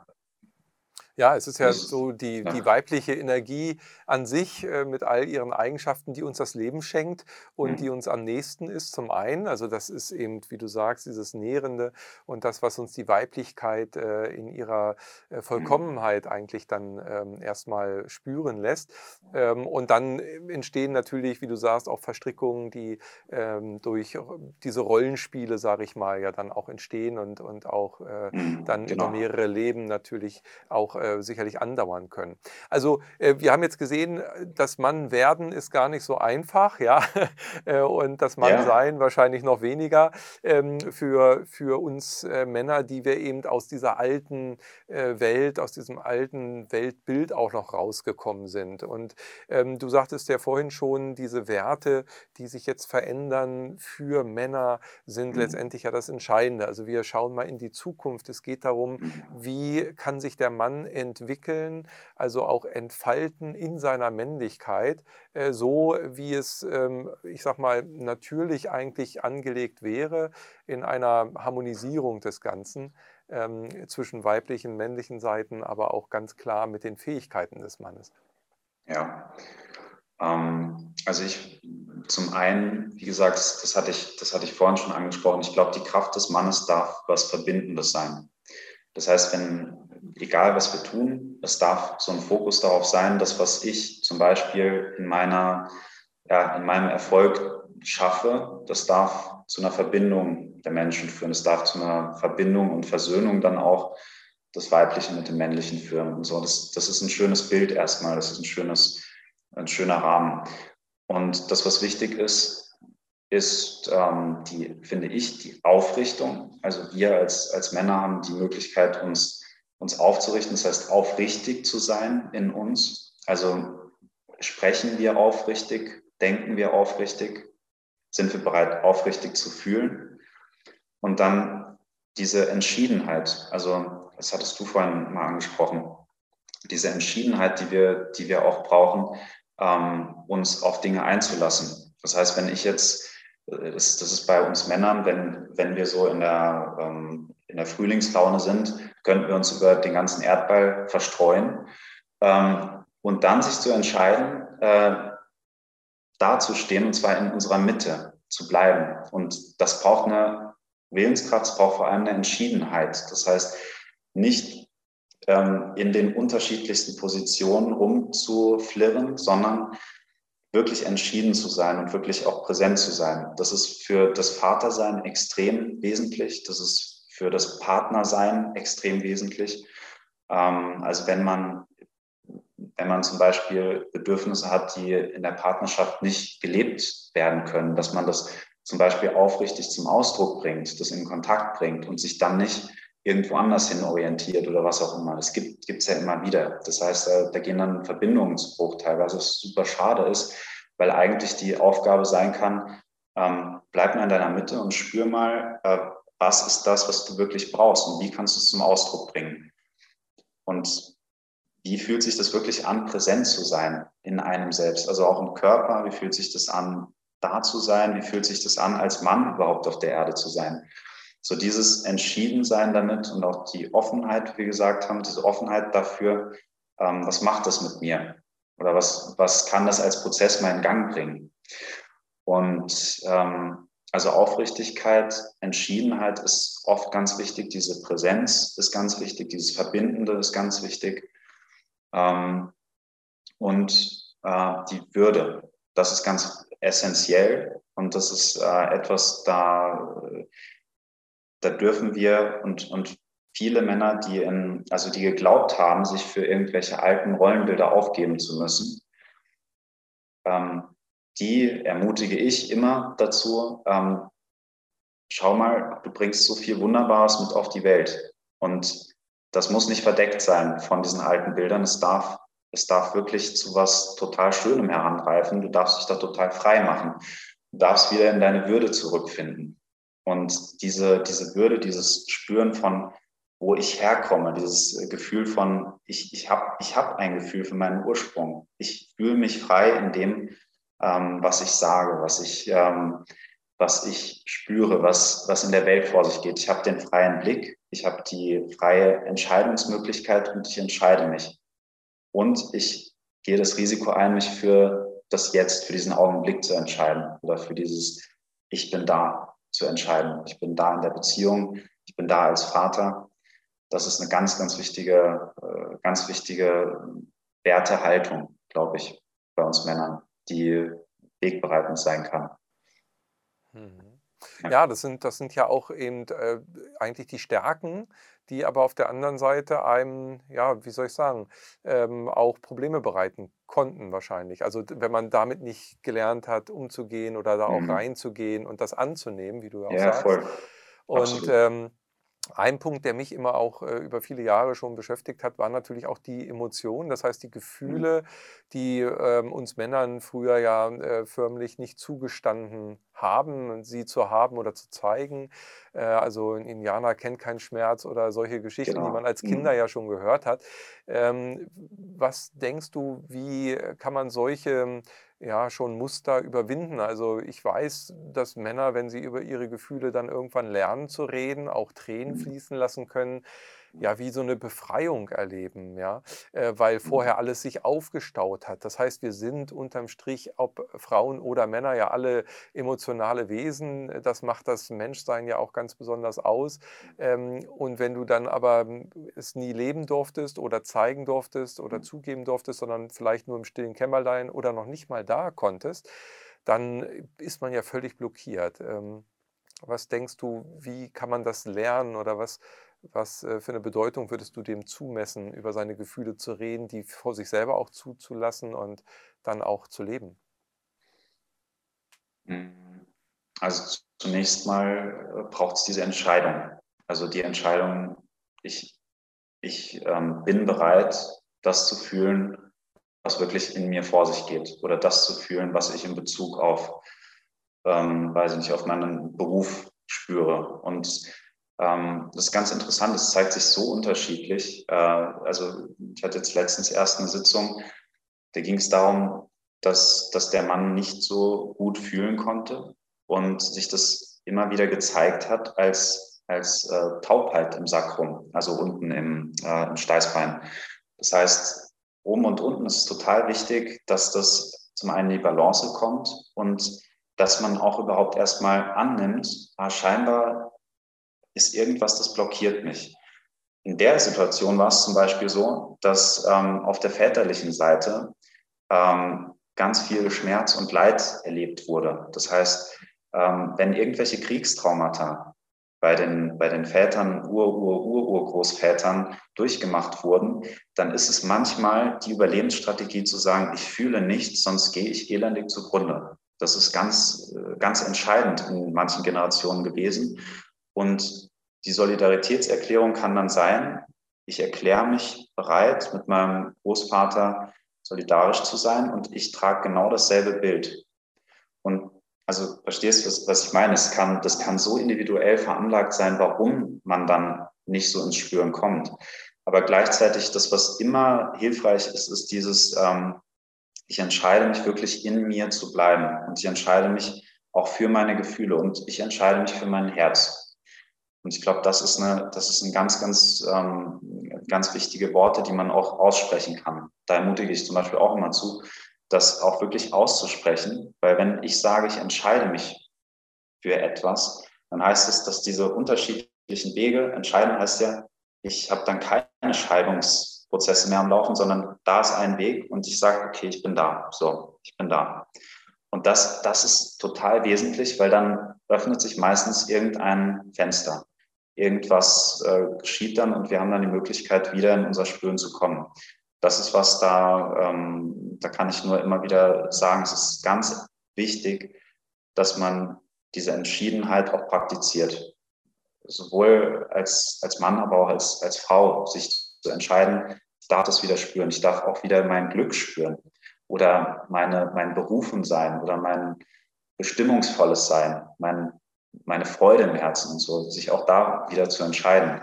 B: Ja, es ist ja so die, die weibliche Energie an sich äh, mit all ihren Eigenschaften, die uns das Leben schenkt und mhm. die uns am nächsten ist, zum einen. Also das ist eben, wie du sagst, dieses Nährende und das, was uns die Weiblichkeit äh, in ihrer äh, mhm. Vollkommenheit eigentlich dann ähm, erstmal spüren lässt. Ähm, und dann entstehen natürlich, wie du sagst, auch Verstrickungen, die ähm, durch diese Rollenspiele, sage ich mal, ja dann auch entstehen und, und auch äh, mhm, dann genau. über mehrere Leben natürlich auch äh, äh, sicherlich andauern können. Also äh, wir haben jetzt gesehen, das Mann werden ist gar nicht so einfach, ja, <laughs> äh, und das Mann sein ja. wahrscheinlich noch weniger ähm, für, für uns äh, Männer, die wir eben aus dieser alten äh, Welt, aus diesem alten Weltbild auch noch rausgekommen sind. Und ähm, du sagtest ja vorhin schon, diese Werte, die sich jetzt verändern für Männer, sind mhm. letztendlich ja das Entscheidende. Also wir schauen mal in die Zukunft. Es geht darum, mhm. wie kann sich der Mann entwickeln, also auch entfalten in seiner Männlichkeit, äh, so wie es, ähm, ich sag mal, natürlich eigentlich angelegt wäre in einer Harmonisierung des Ganzen ähm, zwischen weiblichen, männlichen Seiten, aber auch ganz klar mit den Fähigkeiten des Mannes.
C: Ja, ähm, also ich zum einen, wie gesagt, das hatte ich, das hatte ich vorhin schon angesprochen. Ich glaube, die Kraft des Mannes darf was Verbindendes sein. Das heißt, wenn egal was wir tun, es darf so ein Fokus darauf sein, dass was ich zum Beispiel in meiner, ja, in meinem Erfolg schaffe, das darf zu einer Verbindung der Menschen führen. Es darf zu einer Verbindung und Versöhnung dann auch das Weibliche mit dem Männlichen führen und so. Das, das ist ein schönes Bild erstmal. Das ist ein schönes, ein schöner Rahmen. Und das, was wichtig ist, ist ähm, die, finde ich, die Aufrichtung. Also wir als, als Männer haben die Möglichkeit, uns uns aufzurichten, das heißt aufrichtig zu sein in uns. Also sprechen wir aufrichtig, denken wir aufrichtig, sind wir bereit, aufrichtig zu fühlen. Und dann diese Entschiedenheit, also das hattest du vorhin mal angesprochen, diese Entschiedenheit, die wir, die wir auch brauchen, ähm, uns auf Dinge einzulassen. Das heißt, wenn ich jetzt, das, das ist bei uns Männern, wenn, wenn wir so in der, ähm, in der Frühlingslaune sind, könnten wir uns über den ganzen Erdball verstreuen. Ähm, und dann sich zu entscheiden, äh, da zu stehen, und zwar in unserer Mitte zu bleiben. Und das braucht eine Willenskraft, es braucht vor allem eine Entschiedenheit. Das heißt, nicht ähm, in den unterschiedlichsten Positionen rumzuflirren, sondern wirklich entschieden zu sein und wirklich auch präsent zu sein. Das ist für das Vatersein extrem wesentlich. Das ist für das Partnersein extrem wesentlich. Ähm, also wenn man, wenn man zum Beispiel Bedürfnisse hat, die in der Partnerschaft nicht gelebt werden können, dass man das zum Beispiel aufrichtig zum Ausdruck bringt, das in Kontakt bringt und sich dann nicht irgendwo anders hin orientiert oder was auch immer. Das gibt es ja immer wieder. Das heißt, da, da gehen dann Verbindungen zu Bruch teilweise, was super schade ist, weil eigentlich die Aufgabe sein kann, ähm, bleib mal in deiner Mitte und spür mal, äh, was ist das, was du wirklich brauchst und wie kannst du es zum Ausdruck bringen. Und wie fühlt sich das wirklich an, präsent zu sein in einem selbst, also auch im Körper, wie fühlt sich das an, da zu sein, wie fühlt sich das an, als Mann überhaupt auf der Erde zu sein. So dieses Entschiedensein damit und auch die Offenheit, wie wir gesagt haben, diese Offenheit dafür, ähm, was macht das mit mir? Oder was, was kann das als Prozess mal in Gang bringen? Und ähm, also Aufrichtigkeit, Entschiedenheit ist oft ganz wichtig, diese Präsenz ist ganz wichtig, dieses Verbindende ist ganz wichtig. Ähm, und äh, die Würde, das ist ganz essentiell und das ist äh, etwas, da, da dürfen wir und, und viele Männer, die, in, also die geglaubt haben, sich für irgendwelche alten Rollenbilder aufgeben zu müssen, ähm, die ermutige ich immer dazu, ähm, schau mal, du bringst so viel Wunderbares mit auf die Welt. Und das muss nicht verdeckt sein von diesen alten Bildern. Es darf, es darf wirklich zu was total Schönem heranreifen. Du darfst dich da total frei machen. Du darfst wieder in deine Würde zurückfinden. Und diese, diese Würde, dieses Spüren von, wo ich herkomme, dieses Gefühl von, ich, ich habe ich hab ein Gefühl für meinen Ursprung. Ich fühle mich frei in dem, ähm, was ich sage, was ich, ähm, was ich spüre, was, was in der Welt vor sich geht. Ich habe den freien Blick, ich habe die freie Entscheidungsmöglichkeit und ich entscheide mich. Und ich gehe das Risiko ein, mich für das Jetzt, für diesen Augenblick zu entscheiden oder für dieses Ich bin da zu entscheiden. Ich bin da in der Beziehung, ich bin da als Vater. Das ist eine ganz, ganz wichtige, äh, ganz wichtige Wertehaltung, glaube ich, bei uns Männern die wegbereitend sein kann.
B: Mhm. Ja, das sind, das sind ja auch eben äh, eigentlich die Stärken, die aber auf der anderen Seite einem, ja, wie soll ich sagen, ähm, auch Probleme bereiten konnten wahrscheinlich. Also wenn man damit nicht gelernt hat, umzugehen oder da auch mhm. reinzugehen und das anzunehmen, wie du auch ja, sagst. Voll. Und ähm, ein Punkt, der mich immer auch äh, über viele Jahre schon beschäftigt hat, war natürlich auch die Emotionen, das heißt die mhm. Gefühle, die ähm, uns Männern früher ja äh, förmlich nicht zugestanden haben, sie zu haben oder zu zeigen. Äh, also ein Indianer kennt keinen Schmerz oder solche Geschichten, genau. die man als Kinder mhm. ja schon gehört hat. Ähm, was denkst du, wie kann man solche ja schon Muster überwinden. Also ich weiß, dass Männer, wenn sie über ihre Gefühle dann irgendwann lernen zu reden, auch Tränen mhm. fließen lassen können, ja wie so eine Befreiung erleben, ja, äh, weil vorher mhm. alles sich aufgestaut hat. Das heißt, wir sind unterm Strich, ob Frauen oder Männer, ja alle emotionale Wesen. Das macht das Menschsein ja auch ganz besonders aus. Ähm, und wenn du dann aber hm, es nie leben durftest oder zeigen durftest oder mhm. zugeben durftest, sondern vielleicht nur im stillen Kämmerlein oder noch nicht mal da konntest, dann ist man ja völlig blockiert. Ähm, was denkst du, wie kann man das lernen oder was, was äh, für eine Bedeutung würdest du dem zumessen, über seine Gefühle zu reden, die vor sich selber auch zuzulassen und dann auch zu leben?
C: Hm, also zunächst mal äh, braucht es diese Entscheidung. Also die Entscheidung, ich, ich ähm, bin bereit, das zu fühlen, was wirklich in mir vor sich geht. Oder das zu fühlen, was ich in Bezug auf, ähm, weiß ich nicht, auf meinen Beruf spüre. Und ähm, das ist ganz interessant, es zeigt sich so unterschiedlich. Äh, also ich hatte jetzt letztens erst eine Sitzung, da ging es darum, dass, dass der Mann nicht so gut fühlen konnte und sich das immer wieder gezeigt hat als, als äh, Taubheit im Sakrum, also unten im, äh, im Steißbein. Das heißt, oben und unten ist es total wichtig, dass das zum einen die Balance kommt und dass man auch überhaupt erstmal annimmt, ah, scheinbar ist irgendwas, das blockiert mich. In der Situation war es zum Beispiel so, dass ähm, auf der väterlichen Seite ähm, ganz viel Schmerz und Leid erlebt wurde. Das heißt, ähm, wenn irgendwelche Kriegstraumata bei den, bei den Vätern, Ur, Ur, Ur, Urgroßvätern durchgemacht wurden, dann ist es manchmal die Überlebensstrategie zu sagen, ich fühle nichts, sonst gehe ich elendig zugrunde. Das ist ganz, ganz entscheidend in manchen Generationen gewesen. Und die Solidaritätserklärung kann dann sein, ich erkläre mich bereit, mit meinem Großvater solidarisch zu sein und ich trage genau dasselbe Bild. Und also verstehst du, was, was ich meine? Es kann, das kann so individuell veranlagt sein, warum man dann nicht so ins Spüren kommt. Aber gleichzeitig, das, was immer hilfreich ist, ist dieses, ähm, ich entscheide mich wirklich in mir zu bleiben und ich entscheide mich auch für meine Gefühle und ich entscheide mich für mein Herz. Und ich glaube, das ist eine, das ist ein ganz, ganz, ähm, ganz wichtige Worte, die man auch aussprechen kann. Da ermutige ich zum Beispiel auch immer zu, das auch wirklich auszusprechen, weil wenn ich sage, ich entscheide mich für etwas, dann heißt es, dass diese unterschiedlichen Wege, entscheiden heißt ja, ich habe dann keine Scheidungsprozesse mehr am Laufen, sondern da ist ein Weg und ich sage, okay, ich bin da, so, ich bin da. Und das, das ist total wesentlich, weil dann öffnet sich meistens irgendein Fenster. Irgendwas äh, geschieht dann und wir haben dann die Möglichkeit, wieder in unser Spüren zu kommen das ist was da, ähm, da kann ich nur immer wieder sagen, es ist ganz wichtig, dass man diese Entschiedenheit auch praktiziert. Sowohl als, als Mann, aber auch als, als Frau, sich zu entscheiden, ich darf das wieder spüren, ich darf auch wieder mein Glück spüren oder meine, mein Berufen sein oder mein bestimmungsvolles Sein, mein, meine Freude im Herzen und so, sich auch da wieder zu entscheiden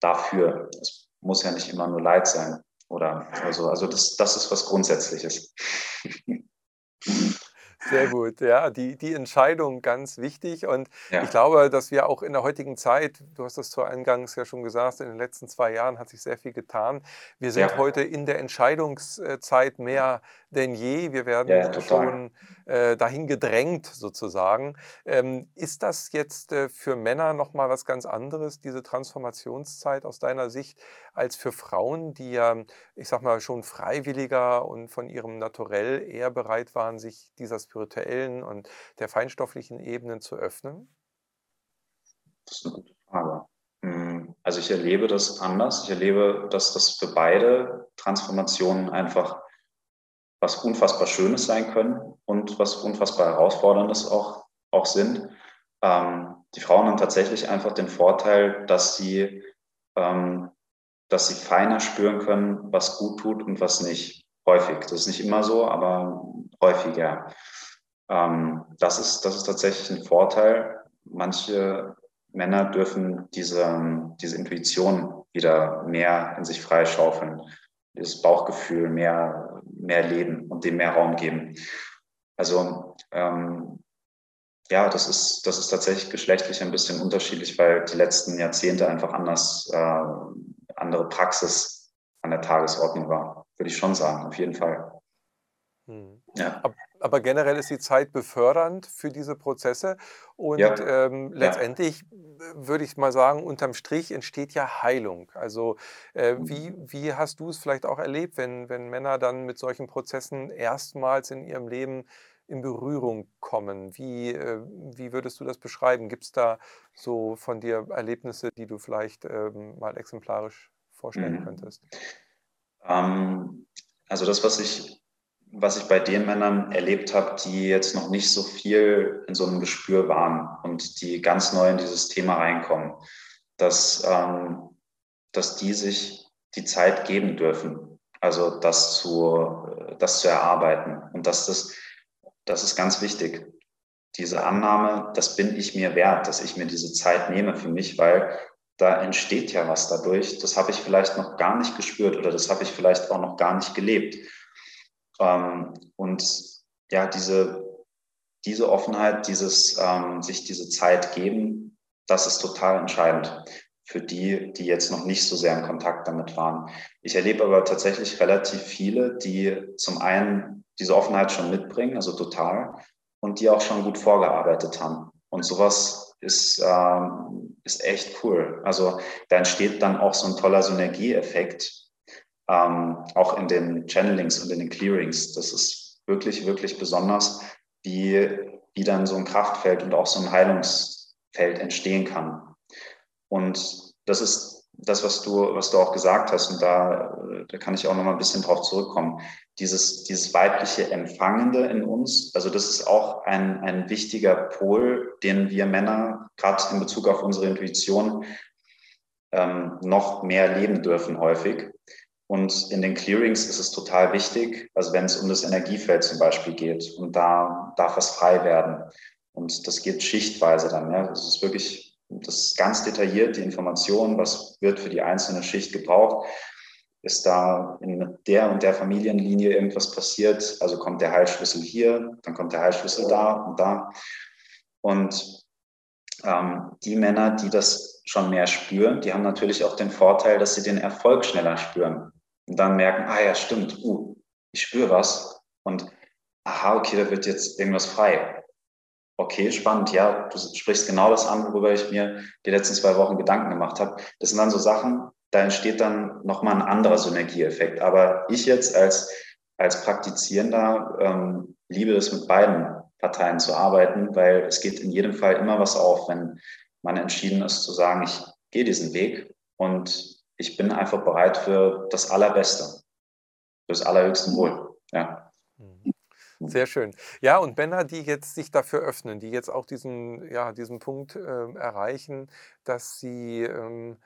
C: dafür. Es muss ja nicht immer nur Leid sein oder so. Also das, das ist was Grundsätzliches.
B: Sehr gut, ja, die, die Entscheidung ganz wichtig. Und ja. ich glaube, dass wir auch in der heutigen Zeit, du hast das zu Eingangs ja schon gesagt, in den letzten zwei Jahren hat sich sehr viel getan. Wir sind ja. heute in der Entscheidungszeit mehr denn je. Wir werden ja, schon äh, dahin gedrängt sozusagen. Ähm, ist das jetzt äh, für Männer nochmal was ganz anderes, diese Transformationszeit aus deiner Sicht, als für Frauen, die ja, ich sag mal, schon freiwilliger und von ihrem Naturell eher bereit waren, sich dieser spirituellen und der feinstofflichen Ebenen zu öffnen?
C: Das ist eine gute Frage. Hm, also ich erlebe das anders. Ich erlebe, dass das für beide Transformationen einfach was unfassbar Schönes sein können und was unfassbar Herausforderndes auch, auch sind. Ähm, die Frauen haben tatsächlich einfach den Vorteil, dass sie, ähm, dass sie feiner spüren können, was gut tut und was nicht. Häufig. Das ist nicht immer so, aber häufiger. Ähm, das, ist, das ist tatsächlich ein Vorteil. Manche Männer dürfen diese, diese Intuition wieder mehr in sich freischaufeln das Bauchgefühl mehr, mehr leben und dem mehr Raum geben. Also ähm, ja, das ist, das ist tatsächlich geschlechtlich ein bisschen unterschiedlich, weil die letzten Jahrzehnte einfach anders, äh, andere Praxis an der Tagesordnung war, würde ich schon sagen, auf jeden Fall.
B: Hm. Ja. Aber generell ist die Zeit befördernd für diese Prozesse. Und ja. ähm, letztendlich ja. würde ich mal sagen, unterm Strich entsteht ja Heilung. Also äh, wie, wie hast du es vielleicht auch erlebt, wenn, wenn Männer dann mit solchen Prozessen erstmals in ihrem Leben in Berührung kommen? Wie, äh, wie würdest du das beschreiben? Gibt es da so von dir Erlebnisse, die du vielleicht ähm, mal exemplarisch vorstellen mhm. könntest?
C: Ähm, also das, was ich was ich bei den Männern erlebt habe, die jetzt noch nicht so viel in so einem Gespür waren und die ganz neu in dieses Thema reinkommen, dass, ähm, dass die sich die Zeit geben dürfen, also das zu, das zu erarbeiten. Und dass das, das ist ganz wichtig. Diese Annahme, das bin ich mir wert, dass ich mir diese Zeit nehme für mich, weil da entsteht ja was dadurch. Das habe ich vielleicht noch gar nicht gespürt oder das habe ich vielleicht auch noch gar nicht gelebt. Ähm, und ja, diese, diese Offenheit, dieses ähm, sich diese Zeit geben, das ist total entscheidend für die, die jetzt noch nicht so sehr in Kontakt damit waren. Ich erlebe aber tatsächlich relativ viele, die zum einen diese Offenheit schon mitbringen, also total, und die auch schon gut vorgearbeitet haben. Und sowas ist, ähm, ist echt cool. Also da entsteht dann auch so ein toller Synergieeffekt, ähm, auch in den Channelings und in den Clearings. Das ist wirklich, wirklich besonders, wie, wie dann so ein Kraftfeld und auch so ein Heilungsfeld entstehen kann. Und das ist das, was du, was du auch gesagt hast, und da, da kann ich auch noch mal ein bisschen drauf zurückkommen, dieses, dieses weibliche Empfangende in uns, also das ist auch ein, ein wichtiger Pol, den wir Männer gerade in Bezug auf unsere Intuition ähm, noch mehr leben dürfen häufig. Und in den Clearings ist es total wichtig, also wenn es um das Energiefeld zum Beispiel geht und da darf was frei werden. Und das geht schichtweise dann. Ja. Das ist wirklich, das ist ganz detailliert, die Information, was wird für die einzelne Schicht gebraucht. Ist da in der und der Familienlinie irgendwas passiert? Also kommt der Heilschlüssel hier, dann kommt der Heilschlüssel da und da. Und ähm, die Männer, die das schon mehr spüren, die haben natürlich auch den Vorteil, dass sie den Erfolg schneller spüren und dann merken, ah ja, stimmt, uh, ich spüre was und aha, okay, da wird jetzt irgendwas frei. Okay, spannend, ja, du sprichst genau das an, worüber ich mir die letzten zwei Wochen Gedanken gemacht habe. Das sind dann so Sachen, da entsteht dann nochmal ein anderer Synergieeffekt. Aber ich jetzt als, als Praktizierender ähm, liebe es, mit beiden Parteien zu arbeiten, weil es geht in jedem Fall immer was auf, wenn man entschieden ist zu sagen, ich gehe diesen Weg und ich bin einfach bereit für das Allerbeste, für das allerhöchste Wohl. Ja.
B: Mhm. Sehr schön. Ja, und Männer, die jetzt sich dafür öffnen, die jetzt auch diesen, ja, diesen Punkt äh, erreichen, dass sie ähm,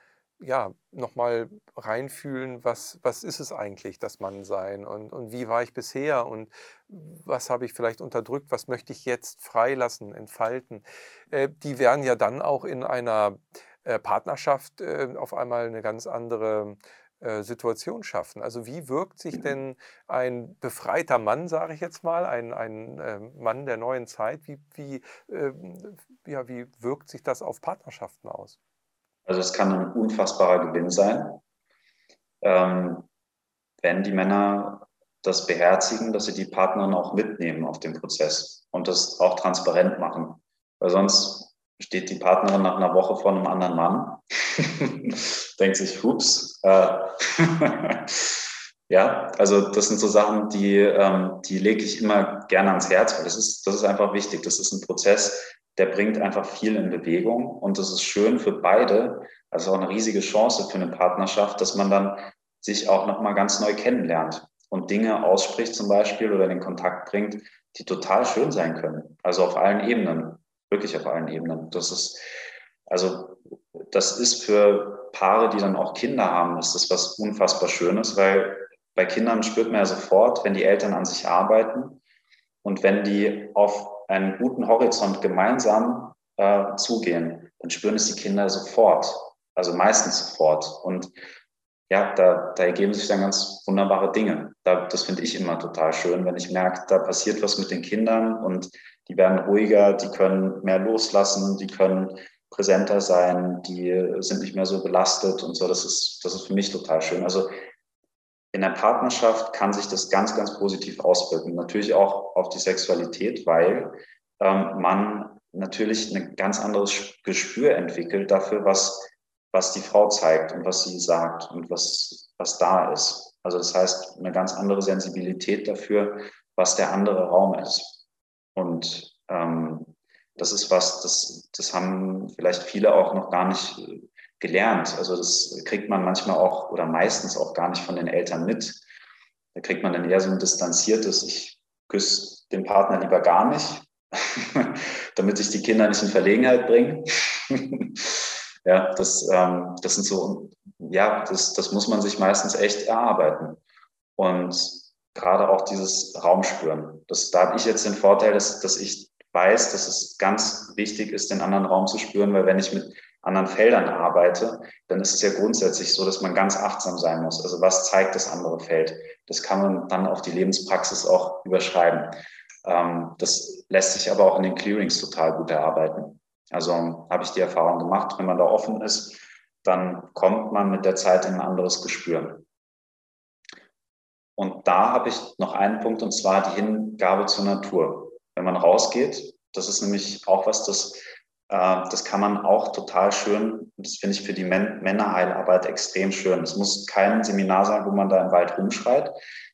B: ja, nochmal reinfühlen, was, was ist es eigentlich, das Mannsein und, und wie war ich bisher und was habe ich vielleicht unterdrückt, was möchte ich jetzt freilassen, entfalten. Äh, die werden ja dann auch in einer Partnerschaft äh, auf einmal eine ganz andere äh, Situation schaffen. Also wie wirkt sich denn ein befreiter Mann, sage ich jetzt mal, ein, ein äh, Mann der neuen Zeit, wie, wie, äh, ja, wie wirkt sich das auf Partnerschaften aus?
C: Also es kann ein unfassbarer Gewinn sein, ähm, wenn die Männer das beherzigen, dass sie die Partnerin auch mitnehmen auf den Prozess und das auch transparent machen. Weil sonst steht die Partnerin nach einer Woche vor einem anderen Mann, <laughs> denkt sich, hups. Äh, <laughs> ja, also das sind so Sachen, die, ähm, die lege ich immer gerne ans Herz, weil das ist, das ist einfach wichtig. Das ist ein Prozess, der bringt einfach viel in Bewegung und das ist schön für beide. Also auch eine riesige Chance für eine Partnerschaft, dass man dann sich auch nochmal ganz neu kennenlernt und Dinge ausspricht zum Beispiel oder den Kontakt bringt, die total schön sein können. Also auf allen Ebenen wirklich auf allen Ebenen. Das ist, also, das ist für Paare, die dann auch Kinder haben, ist das was unfassbar Schönes, weil bei Kindern spürt man ja sofort, wenn die Eltern an sich arbeiten und wenn die auf einen guten Horizont gemeinsam äh, zugehen, dann spüren es die Kinder sofort, also meistens sofort. Und ja, da, da ergeben sich dann ganz wunderbare Dinge. Da, das finde ich immer total schön, wenn ich merke, da passiert was mit den Kindern und die werden ruhiger, die können mehr loslassen, die können präsenter sein, die sind nicht mehr so belastet und so. Das ist, das ist für mich total schön. Also in der Partnerschaft kann sich das ganz, ganz positiv auswirken. Natürlich auch auf die Sexualität, weil ähm, man natürlich ein ganz anderes Gespür entwickelt dafür, was, was die Frau zeigt und was sie sagt und was, was da ist. Also das heißt, eine ganz andere Sensibilität dafür, was der andere Raum ist. Und ähm, das ist was, das, das haben vielleicht viele auch noch gar nicht äh, gelernt. Also das kriegt man manchmal auch oder meistens auch gar nicht von den Eltern mit. Da kriegt man dann eher so ein distanziertes, ich küsse den Partner lieber gar nicht, <laughs> damit ich die Kinder nicht in Verlegenheit bringe. <laughs> ja, das, ähm, das sind so, ja, das, das muss man sich meistens echt erarbeiten. Und gerade auch dieses Raumspüren. Das, da habe ich jetzt den Vorteil, dass, dass ich weiß, dass es ganz wichtig ist, den anderen Raum zu spüren, weil wenn ich mit anderen Feldern arbeite, dann ist es ja grundsätzlich so, dass man ganz achtsam sein muss. Also was zeigt das andere Feld? Das kann man dann auf die Lebenspraxis auch überschreiben. Ähm, das lässt sich aber auch in den Clearings total gut erarbeiten. Also habe ich die Erfahrung gemacht, wenn man da offen ist, dann kommt man mit der Zeit in ein anderes Gespür. Und da habe ich noch einen Punkt, und zwar die Hingabe zur Natur. Wenn man rausgeht, das ist nämlich auch was, das, äh, das kann man auch total schön, das finde ich für die Män Männerheilarbeit extrem schön. Es muss kein Seminar sein, wo man da im Wald rumschreit,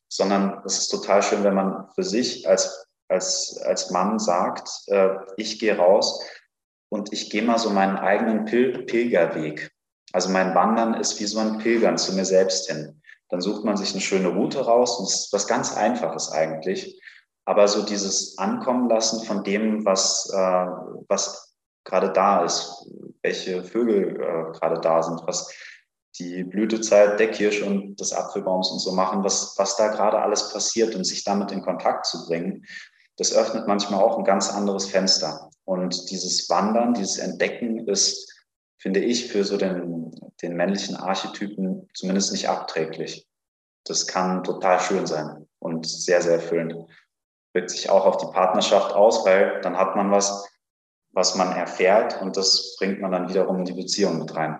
C: sondern es ist total schön, wenn man für sich als, als, als Mann sagt, äh, ich gehe raus und ich gehe mal so meinen eigenen Pil Pilgerweg. Also mein Wandern ist wie so ein Pilgern zu mir selbst hin. Dann sucht man sich eine schöne Route raus und es ist was ganz Einfaches eigentlich. Aber so dieses Ankommen lassen von dem, was, äh, was gerade da ist, welche Vögel äh, gerade da sind, was die Blütezeit der Kirsche und des Apfelbaums und so machen, was, was da gerade alles passiert und sich damit in Kontakt zu bringen, das öffnet manchmal auch ein ganz anderes Fenster. Und dieses Wandern, dieses Entdecken ist, finde ich, für so den, den männlichen Archetypen zumindest nicht abträglich. Das kann total schön sein und sehr, sehr erfüllend. Wirkt sich auch auf die Partnerschaft aus, weil dann hat man was, was man erfährt und das bringt man dann wiederum in die Beziehung mit rein.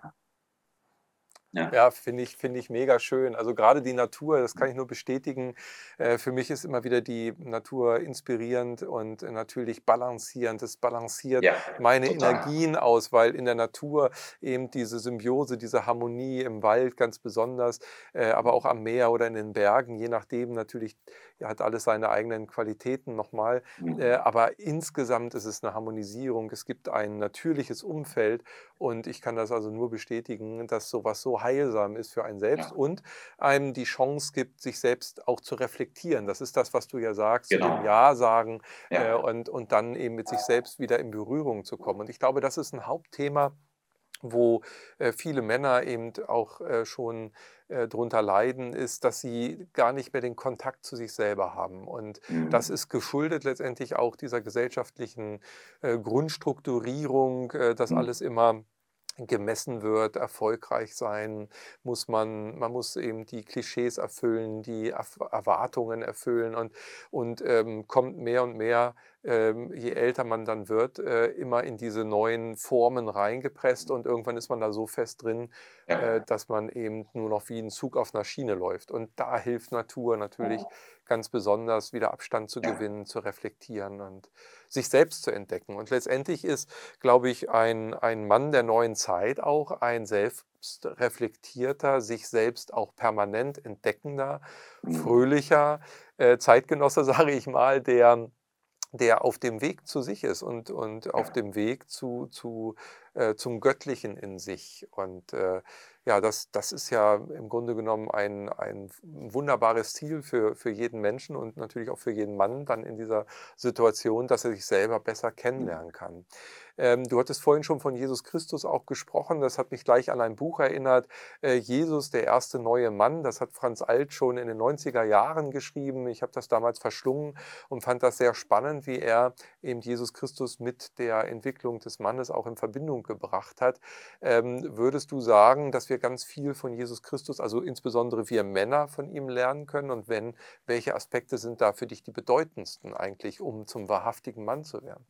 B: Ja, ja finde ich, find ich mega schön. Also gerade die Natur, das kann ich nur bestätigen. Äh, für mich ist immer wieder die Natur inspirierend und natürlich balancierend. Es balanciert ja, meine total. Energien aus, weil in der Natur eben diese Symbiose, diese Harmonie im Wald ganz besonders, äh, aber auch am Meer oder in den Bergen, je nachdem natürlich hat alles seine eigenen Qualitäten nochmal. Mhm. Äh, aber insgesamt ist es eine Harmonisierung. Es gibt ein natürliches Umfeld und ich kann das also nur bestätigen, dass sowas so heilsam ist für einen selbst ja. und einem die Chance gibt, sich selbst auch zu reflektieren. Das ist das, was du ja sagst, genau. Ja sagen ja. Äh, und, und dann eben mit sich selbst wieder in Berührung zu kommen. Und ich glaube, das ist ein Hauptthema wo äh, viele Männer eben auch äh, schon äh, drunter leiden, ist, dass sie gar nicht mehr den Kontakt zu sich selber haben. Und mhm. das ist geschuldet letztendlich auch dieser gesellschaftlichen äh, Grundstrukturierung, äh, dass mhm. alles immer gemessen wird, erfolgreich sein, muss man, man muss eben die Klischees erfüllen, die Erwartungen erfüllen und, und ähm, kommt mehr und mehr ähm, je älter man dann wird, äh, immer in diese neuen Formen reingepresst und irgendwann ist man da so fest drin, ja. äh, dass man eben nur noch wie ein Zug auf einer Schiene läuft. Und da hilft Natur natürlich ja. ganz besonders, wieder Abstand zu ja. gewinnen, zu reflektieren und sich selbst zu entdecken. Und letztendlich ist, glaube ich, ein, ein Mann der neuen Zeit auch ein selbstreflektierter, sich selbst auch permanent entdeckender, mhm. fröhlicher äh, Zeitgenosse, <laughs> sage ich mal, der der auf dem Weg zu sich ist und, und auf dem Weg zu, zu, äh, zum Göttlichen in sich. Und äh, ja, das, das ist ja im Grunde genommen ein, ein wunderbares Ziel für, für jeden Menschen und natürlich auch für jeden Mann dann in dieser Situation, dass er sich selber besser mhm. kennenlernen kann. Ähm, du hattest vorhin schon von Jesus Christus auch gesprochen. Das hat mich gleich an ein Buch erinnert. Äh, Jesus, der erste neue Mann. Das hat Franz Alt schon in den 90er Jahren geschrieben. Ich habe das damals verschlungen und fand das sehr spannend, wie er eben Jesus Christus mit der Entwicklung des Mannes auch in Verbindung gebracht hat. Ähm, würdest du sagen, dass wir ganz viel von Jesus Christus, also insbesondere wir Männer, von ihm lernen können? Und wenn, welche Aspekte sind da für dich die bedeutendsten eigentlich, um zum wahrhaftigen Mann zu werden?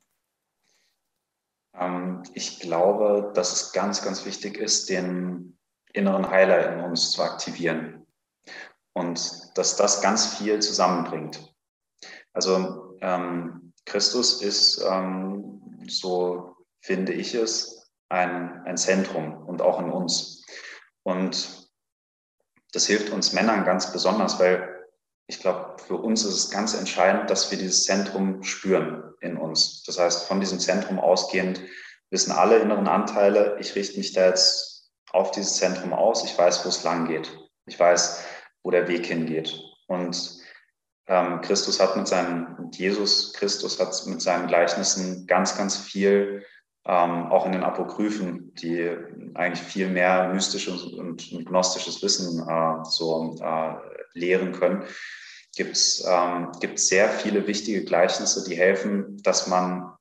C: Ähm, ich glaube, dass es ganz, ganz wichtig ist, den inneren Heiler in uns zu aktivieren und dass das ganz viel zusammenbringt. Also ähm, Christus ist, ähm, so finde ich es, ein, ein Zentrum und auch in uns. Und das hilft uns Männern ganz besonders, weil ich glaube, für uns ist es ganz entscheidend, dass wir dieses Zentrum spüren in uns. Das heißt, von diesem Zentrum ausgehend wissen alle inneren Anteile, ich richte mich da jetzt auf dieses Zentrum aus, ich weiß, wo es lang geht. Ich weiß, wo der Weg hingeht. Und ähm, Christus hat mit seinen, Jesus Christus hat mit seinen Gleichnissen ganz, ganz viel, ähm, auch in den Apokryphen, die eigentlich viel mehr mystisches und, gnostisches Wissen äh, so äh, lehren können, gibt es ähm, sehr viele wichtige Gleichnisse, die helfen, dass man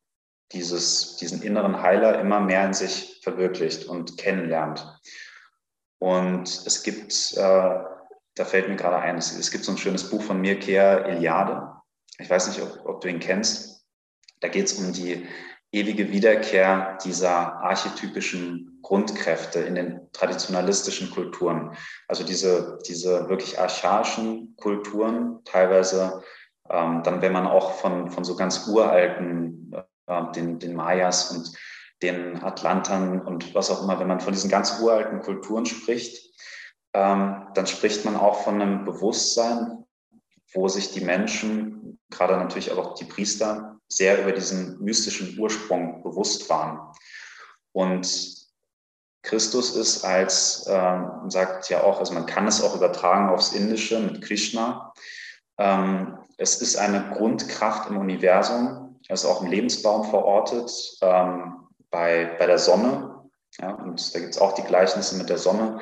C: dieses, diesen inneren Heiler immer mehr in sich verwirklicht und kennenlernt. Und es gibt, äh, da fällt mir gerade ein, es, es, gibt so ein schönes Buch von Mircea Eliade. Ich weiß nicht, ob, ob du ihn kennst. Da geht es um die ewige Wiederkehr dieser archetypischen Grundkräfte in den traditionalistischen Kulturen. Also diese, diese wirklich archaischen Kulturen, teilweise ähm, dann, wenn man auch von, von so ganz uralten, äh, den, den Mayas und den Atlantern und was auch immer, wenn man von diesen ganz uralten Kulturen spricht, ähm, dann spricht man auch von einem Bewusstsein, wo sich die Menschen, gerade natürlich auch die Priester, sehr über diesen mystischen Ursprung bewusst waren. Und Christus ist als, ähm, sagt ja auch, also man kann es auch übertragen aufs Indische mit Krishna. Ähm, es ist eine Grundkraft im Universum, ist auch im Lebensbaum verortet, ähm, bei, bei der Sonne. Ja, und da gibt es auch die Gleichnisse mit der Sonne.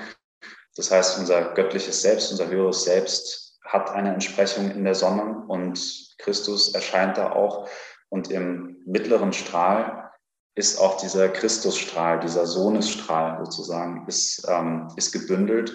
C: Das heißt, unser göttliches Selbst, unser höheres Selbst hat eine Entsprechung in der Sonne und Christus erscheint da auch. Und im mittleren Strahl ist auch dieser Christusstrahl, dieser Sohnesstrahl sozusagen, ist, ähm, ist gebündelt.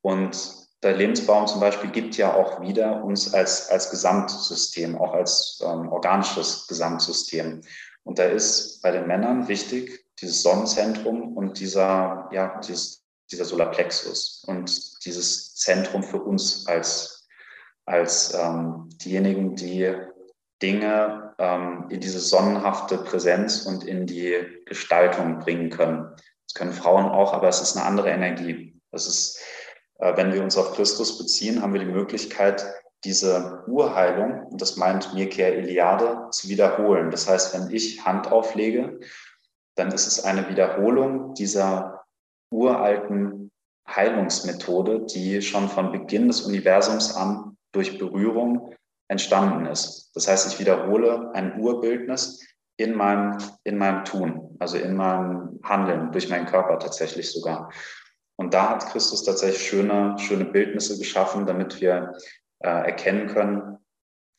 C: Und der Lebensbaum zum Beispiel gibt ja auch wieder uns als, als Gesamtsystem, auch als ähm, organisches Gesamtsystem. Und da ist bei den Männern wichtig dieses Sonnenzentrum und dieser, ja, dieses, dieser Solarplexus und dieses Zentrum für uns als, als ähm, diejenigen, die Dinge ähm, in diese sonnenhafte Präsenz und in die Gestaltung bringen können. Das können Frauen auch, aber es ist eine andere Energie. Das ist, äh, wenn wir uns auf Christus beziehen, haben wir die Möglichkeit, diese Urheilung, und das meint Mirkea Iliade, zu wiederholen. Das heißt, wenn ich Hand auflege, dann ist es eine Wiederholung dieser uralten Heilungsmethode, die schon von Beginn des Universums an durch Berührung entstanden ist. Das heißt, ich wiederhole ein Urbildnis in meinem, in meinem Tun, also in meinem Handeln, durch meinen Körper tatsächlich sogar. Und da hat Christus tatsächlich schöne, schöne Bildnisse geschaffen, damit wir äh, erkennen können,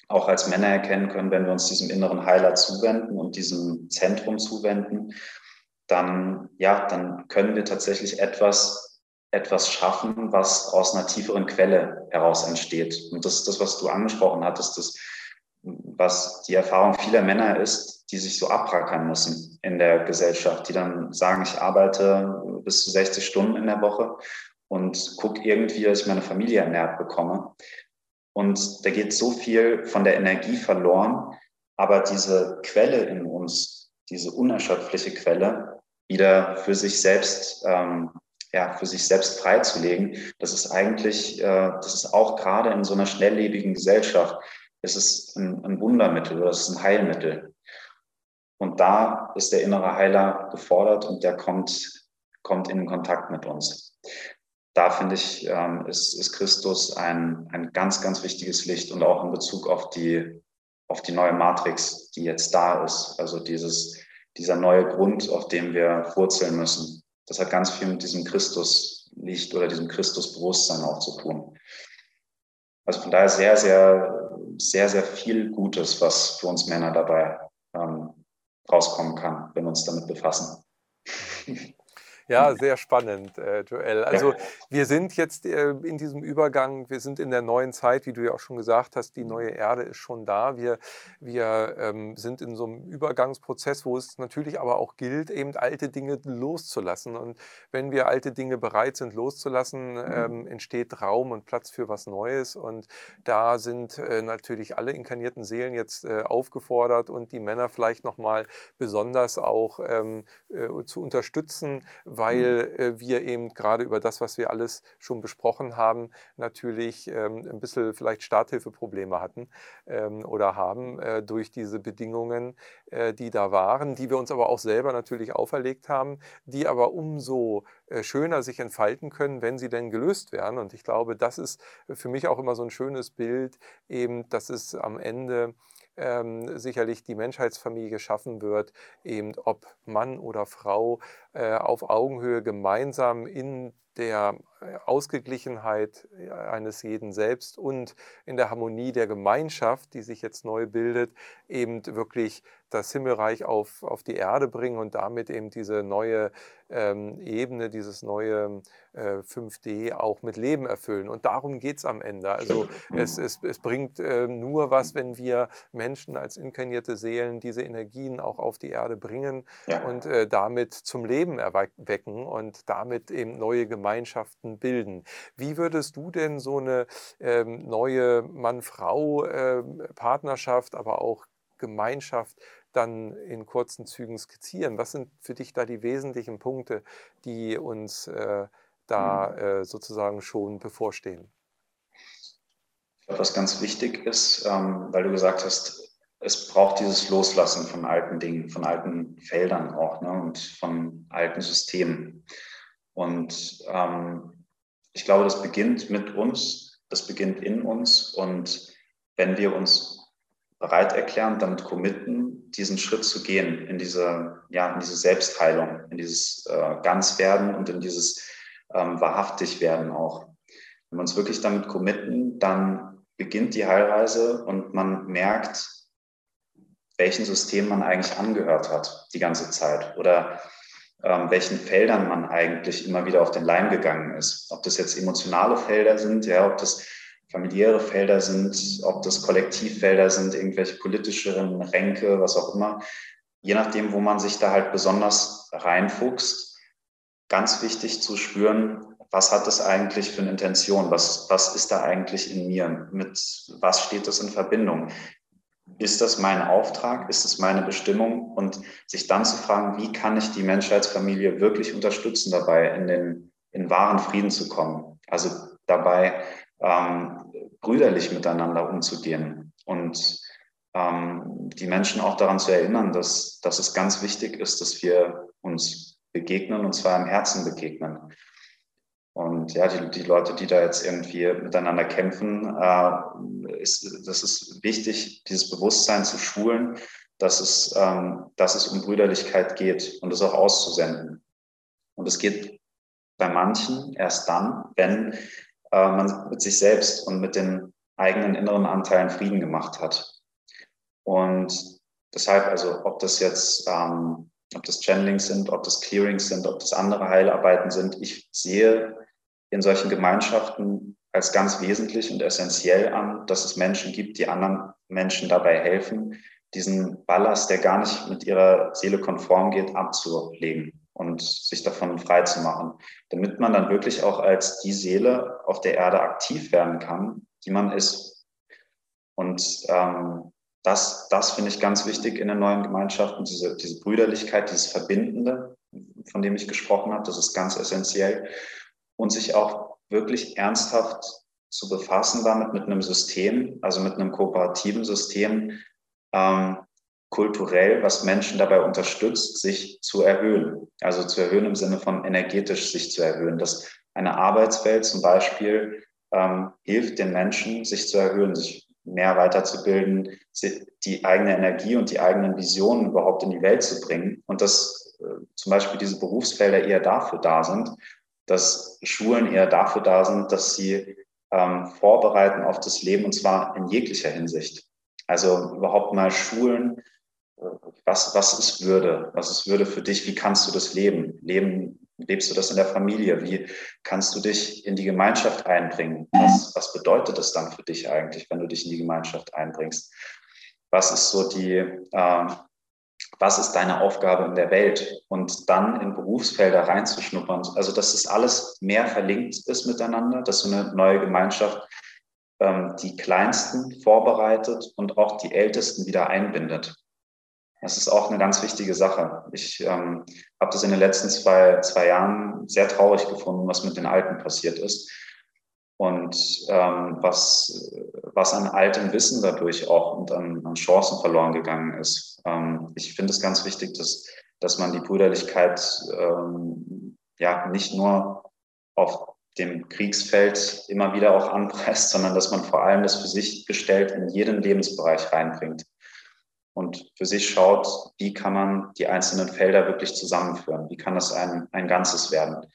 C: auch als Männer erkennen können, wenn wir uns diesem inneren Heiler zuwenden und diesem Zentrum zuwenden, dann, ja, dann können wir tatsächlich etwas etwas schaffen, was aus einer tieferen Quelle heraus entsteht. Und das ist das, was du angesprochen hattest, das, was die Erfahrung vieler Männer ist, die sich so abrackern müssen in der Gesellschaft, die dann sagen, ich arbeite bis zu 60 Stunden in der Woche und gucke irgendwie, dass ich meine Familie ernährt bekomme. Und da geht so viel von der Energie verloren, aber diese Quelle in uns, diese unerschöpfliche Quelle, wieder für sich selbst ähm, ja, für sich selbst freizulegen, das ist eigentlich, äh, das ist auch gerade in so einer schnelllebigen Gesellschaft, es ist ein, ein Wundermittel oder es ist ein Heilmittel. Und da ist der innere Heiler gefordert und der kommt, kommt in Kontakt mit uns. Da finde ich, ähm, ist, ist Christus ein, ein ganz, ganz wichtiges Licht und auch in Bezug auf die, auf die neue Matrix, die jetzt da ist. Also dieses, dieser neue Grund, auf dem wir wurzeln müssen das hat ganz viel mit diesem Christuslicht oder diesem Christusbewusstsein auch zu tun. Also von daher sehr, sehr, sehr, sehr viel Gutes, was für uns Männer dabei ähm, rauskommen kann, wenn wir uns damit befassen. <laughs>
B: Ja, sehr spannend, äh, Joel. Also wir sind jetzt äh, in diesem Übergang, wir sind in der neuen Zeit, wie du ja auch schon gesagt hast, die neue Erde ist schon da. Wir, wir ähm, sind in so einem Übergangsprozess, wo es natürlich aber auch gilt, eben alte Dinge loszulassen. Und wenn wir alte Dinge bereit sind loszulassen, mhm. ähm, entsteht Raum und Platz für was Neues. Und da sind äh, natürlich alle inkarnierten Seelen jetzt äh, aufgefordert und die Männer vielleicht nochmal besonders auch ähm, äh, zu unterstützen, weil mhm. äh, wir eben gerade über das, was wir alles schon besprochen haben, natürlich ähm, ein bisschen vielleicht Starthilfeprobleme hatten ähm, oder haben äh, durch diese Bedingungen, äh, die da waren, die wir uns aber auch selber natürlich auferlegt haben, die aber umso äh, schöner sich entfalten können, wenn sie denn gelöst werden. Und ich glaube, das ist für mich auch immer so ein schönes Bild, eben, dass es am Ende ähm, sicherlich die Menschheitsfamilie geschaffen wird, eben ob Mann oder Frau äh, auf Augenhöhe gemeinsam in der äh, Ausgeglichenheit äh, eines jeden selbst und in der Harmonie der Gemeinschaft, die sich jetzt neu bildet, eben wirklich das Himmelreich auf, auf die Erde bringen und damit eben diese neue ähm, Ebene, dieses neue äh, 5D auch mit Leben erfüllen. Und darum geht es am Ende. Also es, es, es bringt äh, nur was, wenn wir Menschen als inkarnierte Seelen diese Energien auch auf die Erde bringen ja. und äh, damit zum Leben erwecken und damit eben neue Gemeinschaften bilden. Wie würdest du denn so eine ähm, neue Mann-Frau-Partnerschaft, ähm, aber auch Gemeinschaft dann in kurzen Zügen skizzieren? Was sind für dich da die wesentlichen Punkte, die uns äh, da mhm. äh, sozusagen schon bevorstehen?
C: Ich glaube, was ganz wichtig ist, ähm, weil du gesagt hast, es braucht dieses Loslassen von alten Dingen, von alten Feldern auch ne, und von alten Systemen. Und ähm, ich glaube, das beginnt mit uns, das beginnt in uns. Und wenn wir uns bereit erklären, damit committen, diesen Schritt zu gehen in diese, ja, in diese Selbstheilung, in dieses äh, Ganzwerden und in dieses ähm, Wahrhaftigwerden auch. Wenn wir uns wirklich damit committen, dann beginnt die Heilreise und man merkt, welchen System man eigentlich angehört hat die ganze Zeit oder ähm, welchen Feldern man eigentlich immer wieder auf den Leim gegangen ist. Ob das jetzt emotionale Felder sind, ja, ob das familiäre Felder sind, ob das Kollektivfelder sind, irgendwelche politischeren Ränke, was auch immer. Je nachdem, wo man sich da halt besonders reinfuchst, ganz wichtig zu spüren, was hat das eigentlich für eine Intention? Was, was ist da eigentlich in mir? Mit was steht das in Verbindung? Ist das mein Auftrag? Ist es meine Bestimmung? Und sich dann zu fragen, wie kann ich die Menschheitsfamilie wirklich unterstützen dabei, in den in wahren Frieden zu kommen? Also dabei ähm, brüderlich miteinander umzugehen und ähm, die Menschen auch daran zu erinnern, dass, dass es ganz wichtig ist, dass wir uns begegnen und zwar im Herzen begegnen. Und ja, die, die Leute, die da jetzt irgendwie miteinander kämpfen, äh, ist, das ist wichtig, dieses Bewusstsein zu schulen, dass es, ähm, dass es um Brüderlichkeit geht und es auch auszusenden. Und es geht bei manchen erst dann, wenn äh, man mit sich selbst und mit den eigenen inneren Anteilen Frieden gemacht hat. Und deshalb, also ob das jetzt, ähm, ob das Channelings sind, ob das Clearings sind, ob das andere Heilarbeiten sind, ich sehe in solchen Gemeinschaften als ganz wesentlich und essentiell an, dass es Menschen gibt, die anderen Menschen dabei helfen, diesen Ballast, der gar nicht mit ihrer Seele konform geht, abzulegen und sich davon frei zu machen, damit man dann wirklich auch als die Seele auf der Erde aktiv werden kann, die man ist. Und ähm, das, das finde ich ganz wichtig in den neuen Gemeinschaften, diese, diese Brüderlichkeit, dieses Verbindende, von dem ich gesprochen habe, das ist ganz essentiell. Und sich auch wirklich ernsthaft zu befassen damit mit einem System, also mit einem kooperativen System, ähm, kulturell, was Menschen dabei unterstützt, sich zu erhöhen. Also zu erhöhen im Sinne von energetisch sich zu erhöhen. Dass eine Arbeitswelt zum Beispiel ähm, hilft den Menschen, sich zu erhöhen, sich mehr weiterzubilden, die eigene Energie und die eigenen Visionen überhaupt in die Welt zu bringen. Und dass äh, zum Beispiel diese Berufsfelder eher dafür da sind, dass Schulen eher dafür da sind, dass sie ähm, vorbereiten auf das Leben und zwar in jeglicher Hinsicht. Also überhaupt mal Schulen was, was ist Würde? Was ist Würde für dich? Wie kannst du das leben? leben? Lebst du das in der Familie? Wie kannst du dich in die Gemeinschaft einbringen? Was, was bedeutet es dann für dich eigentlich, wenn du dich in die Gemeinschaft einbringst? Was ist so die, äh, was ist deine Aufgabe in der Welt? Und dann in Berufsfelder reinzuschnuppern. Also, dass es alles mehr verlinkt ist miteinander, dass so eine neue Gemeinschaft ähm, die Kleinsten vorbereitet und auch die Ältesten wieder einbindet. Das ist auch eine ganz wichtige Sache. Ich ähm, habe das in den letzten zwei, zwei Jahren sehr traurig gefunden, was mit den Alten passiert ist und ähm, was, was an altem Wissen dadurch auch und an, an Chancen verloren gegangen ist. Ähm, ich finde es ganz wichtig, dass, dass man die Brüderlichkeit ähm, ja nicht nur auf dem Kriegsfeld immer wieder auch anpreist, sondern dass man vor allem das für sich gestellt in jeden Lebensbereich reinbringt und für sich schaut, wie kann man die einzelnen Felder wirklich zusammenführen, wie kann das ein, ein Ganzes werden.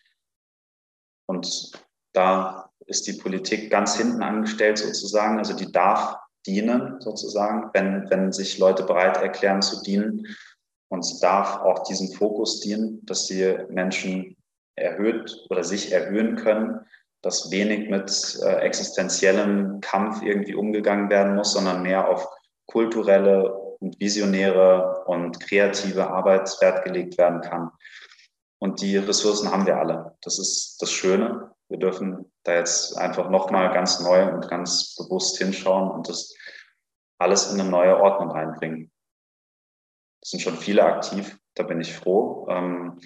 C: Und da ist die Politik ganz hinten angestellt sozusagen, also die darf dienen sozusagen, wenn, wenn sich Leute bereit erklären zu dienen. Und sie darf auch diesem Fokus dienen, dass die Menschen erhöht oder sich erhöhen können, dass wenig mit äh, existenziellem Kampf irgendwie umgegangen werden muss, sondern mehr auf kulturelle und visionäre und kreative Arbeit Wert gelegt werden kann. Und die Ressourcen haben wir alle. Das ist das Schöne. Wir dürfen da jetzt einfach nochmal ganz neu und ganz bewusst hinschauen und das alles in eine neue Ordnung reinbringen. Es sind schon viele aktiv, da bin ich froh. Ähm,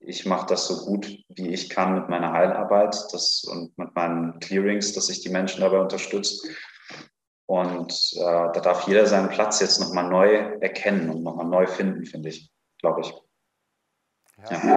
C: ich mache das so gut, wie ich kann mit meiner Heilarbeit das, und mit meinen Clearings, dass ich die Menschen dabei unterstütze. Und äh, da darf jeder seinen Platz jetzt nochmal neu erkennen und nochmal neu finden, finde ich, glaube ich.
B: Ja. ja.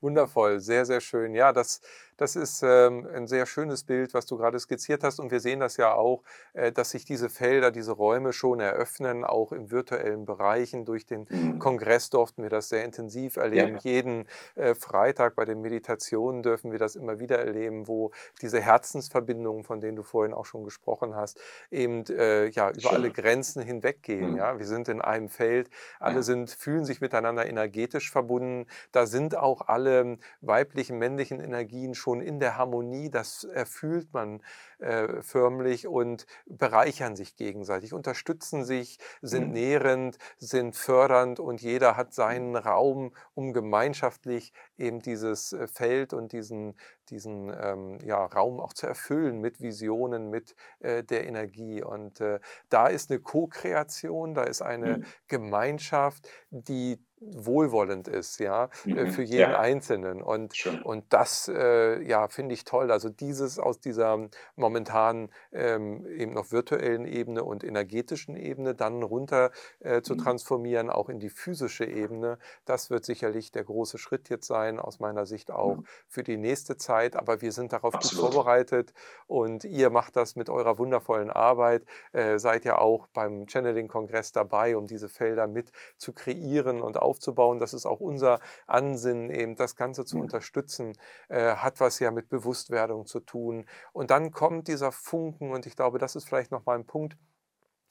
B: Wundervoll, sehr, sehr schön. Ja, das, das ist ähm, ein sehr schönes Bild, was du gerade skizziert hast. Und wir sehen das ja auch, äh, dass sich diese Felder, diese Räume schon eröffnen, auch in virtuellen Bereichen. Durch den mhm. Kongress durften wir das sehr intensiv erleben. Ja. Jeden äh, Freitag bei den Meditationen dürfen wir das immer wieder erleben, wo diese Herzensverbindungen, von denen du vorhin auch schon gesprochen hast, eben äh, ja, über Schön. alle Grenzen hinweggehen. Mhm. Ja? Wir sind in einem Feld, alle ja. sind, fühlen sich miteinander energetisch verbunden. Da sind auch alle weiblichen, männlichen Energien schon schon in der Harmonie, das erfühlt man äh, förmlich und bereichern sich gegenseitig, unterstützen sich, sind mhm. nährend, sind fördernd und jeder hat seinen Raum, um gemeinschaftlich eben dieses äh, Feld und diesen, diesen ähm, ja, Raum auch zu erfüllen mit Visionen, mit äh, der Energie. Und äh, da ist eine Co-Kreation, da ist eine mhm. Gemeinschaft, die wohlwollend ist, ja, äh, mhm. für jeden ja. Einzelnen. Und, und das, äh, ja, finde ich toll. Also dieses aus dieser momentan ähm, eben noch virtuellen Ebene und energetischen Ebene dann runter äh, zu mhm. transformieren, auch in die physische Ebene, das wird sicherlich der große Schritt jetzt sein, aus meiner Sicht auch mhm. für die nächste Zeit. Aber wir sind darauf Absolut. gut vorbereitet und ihr macht das mit eurer wundervollen Arbeit, äh, seid ja auch beim Channeling-Kongress dabei, um diese Felder mit zu kreieren und auch aufzubauen. Das ist auch unser Ansinnen, eben das Ganze zu unterstützen, äh, hat was ja mit Bewusstwerdung zu tun. Und dann kommt dieser Funken und ich glaube, das ist vielleicht nochmal ein Punkt,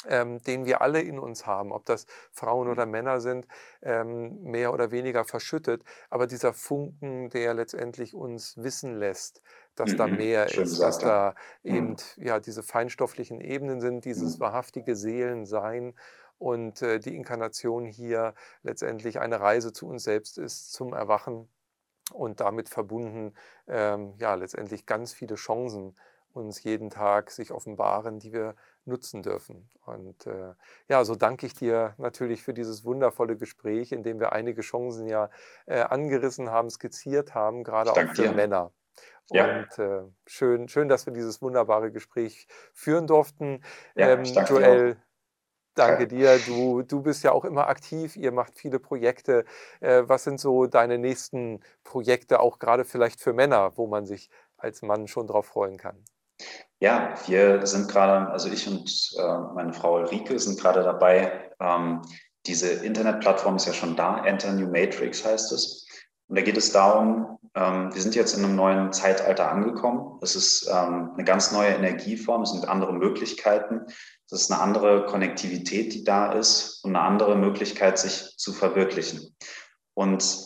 B: ähm, den wir alle in uns haben, ob das Frauen oder Männer sind, ähm, mehr oder weniger verschüttet. Aber dieser Funken, der letztendlich uns wissen lässt, dass mhm, da mehr ist, gesagt, dass da mhm. eben ja diese feinstofflichen Ebenen sind, dieses mhm. wahrhaftige Seelensein und äh, die Inkarnation hier letztendlich eine Reise zu uns selbst ist, zum Erwachen und damit verbunden ähm, ja letztendlich ganz viele Chancen uns jeden Tag sich offenbaren, die wir nutzen dürfen. Und äh, ja, so danke ich dir natürlich für dieses wundervolle Gespräch, in dem wir einige Chancen ja äh, angerissen haben, skizziert haben, gerade auch für dir. Männer. Ja. Und äh, schön, schön, dass wir dieses wunderbare Gespräch führen durften. Ja, ähm, Joel, Danke dir. Du, du bist ja auch immer aktiv. Ihr macht viele Projekte. Äh, was sind so deine nächsten Projekte, auch gerade vielleicht für Männer, wo man sich als Mann schon drauf freuen kann?
C: Ja, wir sind gerade, also ich und äh, meine Frau Ulrike sind gerade dabei. Ähm, diese Internetplattform ist ja schon da. Enter New Matrix heißt es. Und da geht es darum, ähm, wir sind jetzt in einem neuen Zeitalter angekommen. Es ist ähm, eine ganz neue Energieform, es sind andere Möglichkeiten. Das ist eine andere Konnektivität, die da ist und eine andere Möglichkeit, sich zu verwirklichen. Und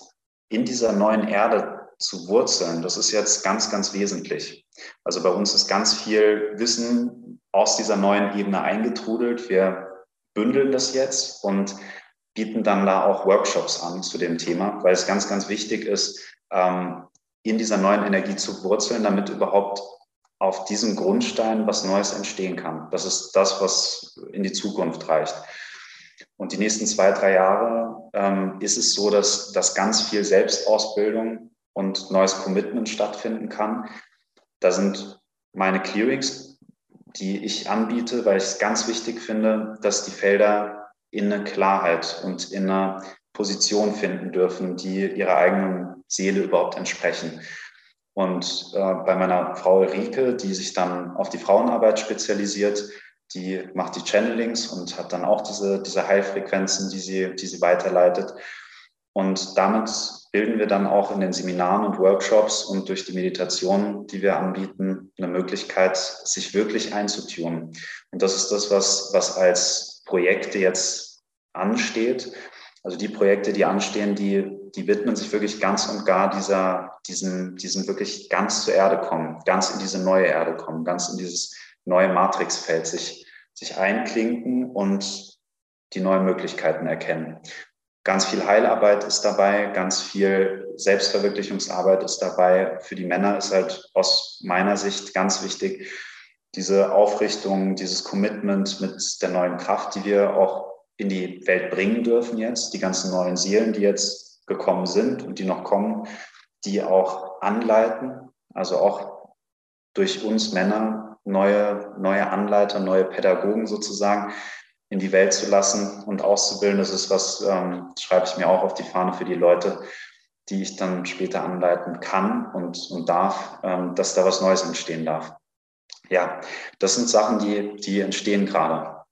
C: in dieser neuen Erde zu wurzeln, das ist jetzt ganz, ganz wesentlich. Also bei uns ist ganz viel Wissen aus dieser neuen Ebene eingetrudelt. Wir bündeln das jetzt und bieten dann da auch Workshops an zu dem Thema, weil es ganz, ganz wichtig ist, ähm, in dieser neuen Energie zu wurzeln, damit überhaupt auf diesem Grundstein was Neues entstehen kann. Das ist das, was in die Zukunft reicht. Und die nächsten zwei, drei Jahre ähm, ist es so, dass, dass ganz viel Selbstausbildung und neues Commitment stattfinden kann. Da sind meine Clearings, die ich anbiete, weil ich es ganz wichtig finde, dass die Felder in eine Klarheit und in eine Position finden dürfen, die ihrer eigenen Seele überhaupt entsprechen. Und äh, bei meiner Frau Rike, die sich dann auf die Frauenarbeit spezialisiert, die macht die Channelings und hat dann auch diese, diese Heilfrequenzen, die sie, die sie weiterleitet. Und damit bilden wir dann auch in den Seminaren und Workshops und durch die Meditation, die wir anbieten, eine Möglichkeit, sich wirklich einzutunen. Und das ist das, was, was als Projekte jetzt ansteht. Also die Projekte, die anstehen, die, die widmen sich wirklich ganz und gar dieser, diesem, diesem wirklich ganz zur Erde kommen, ganz in diese neue Erde kommen, ganz in dieses neue Matrixfeld sich, sich einklinken und die neuen Möglichkeiten erkennen. Ganz viel Heilarbeit ist dabei, ganz viel Selbstverwirklichungsarbeit ist dabei. Für die Männer ist halt aus meiner Sicht ganz wichtig, diese Aufrichtung, dieses Commitment mit der neuen Kraft, die wir auch in die Welt bringen dürfen jetzt, die ganzen neuen Seelen, die jetzt gekommen sind und die noch kommen, die auch anleiten, also auch durch uns Männer neue, neue Anleiter, neue Pädagogen sozusagen in die Welt zu lassen und auszubilden. Das ist was, ähm, schreibe ich mir auch auf die Fahne für die Leute, die ich dann später anleiten kann und, und darf, ähm, dass da was Neues entstehen darf. Ja, das sind Sachen, die, die entstehen gerade.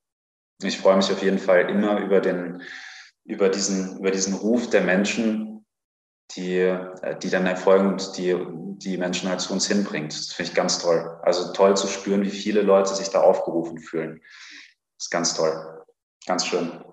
C: Ich freue mich auf jeden Fall immer über den, über diesen, über diesen Ruf der Menschen, die, äh, die dann erfolgen und die, die Menschen halt zu uns hinbringt. Das finde ich ganz toll. Also toll zu spüren, wie viele Leute sich da aufgerufen fühlen. Das ist ganz toll. Ganz schön.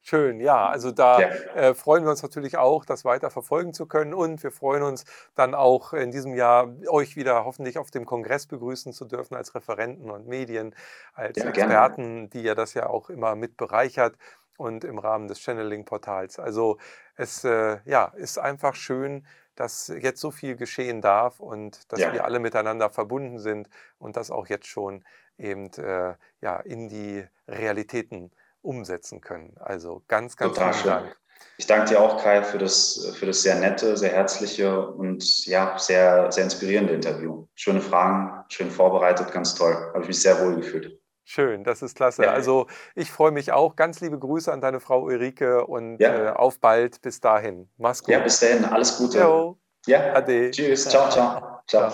B: Schön, ja. Also da ja. äh, freuen wir uns natürlich auch, das weiter verfolgen zu können. Und wir freuen uns dann auch in diesem Jahr, euch wieder hoffentlich auf dem Kongress begrüßen zu dürfen als Referenten und Medien, als ja, Experten, gerne. die ja das ja auch immer mit bereichert und im Rahmen des Channeling-Portals. Also es äh, ja, ist einfach schön, dass jetzt so viel geschehen darf und dass ja. wir alle miteinander verbunden sind und das auch jetzt schon eben äh, ja, in die Realitäten umsetzen können. Also ganz, ganz Total vielen Dank.
C: Ich danke dir auch, Kai, für das, für das sehr nette, sehr herzliche und ja, sehr, sehr inspirierende Interview. Schöne Fragen, schön vorbereitet, ganz toll. Habe ich mich sehr wohl gefühlt.
B: Schön, das ist klasse. Ja. Also ich freue mich auch. Ganz liebe Grüße an deine Frau Ulrike und ja. äh, auf bald. Bis dahin.
C: Mach's gut. Ja, bis dahin. Alles Gute.
B: Jo.
C: Ja. Ade. Tschüss. Ciao, ciao. Ciao.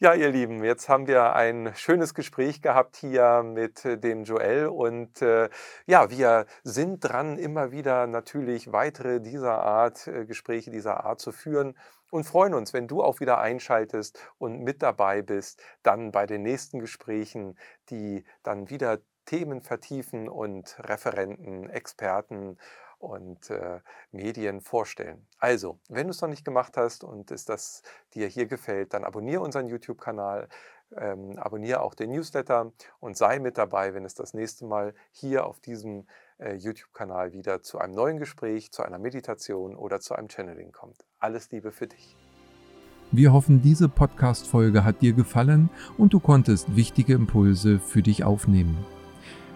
B: Ja, ihr Lieben, jetzt haben wir ein schönes Gespräch gehabt hier mit äh, dem Joel und äh, ja, wir sind dran, immer wieder natürlich weitere dieser Art, äh, Gespräche dieser Art zu führen und freuen uns, wenn du auch wieder einschaltest und mit dabei bist, dann bei den nächsten Gesprächen, die dann wieder Themen vertiefen und Referenten, Experten und äh, Medien vorstellen. Also, wenn du es noch nicht gemacht hast und es das dir hier gefällt, dann abonniere unseren YouTube-Kanal, ähm, abonniere auch den Newsletter und sei mit dabei, wenn es das nächste Mal hier auf diesem äh, YouTube-Kanal wieder zu einem neuen Gespräch, zu einer Meditation oder zu einem Channeling kommt. Alles Liebe für dich.
A: Wir hoffen, diese Podcast-Folge hat dir gefallen und du konntest wichtige Impulse für dich aufnehmen.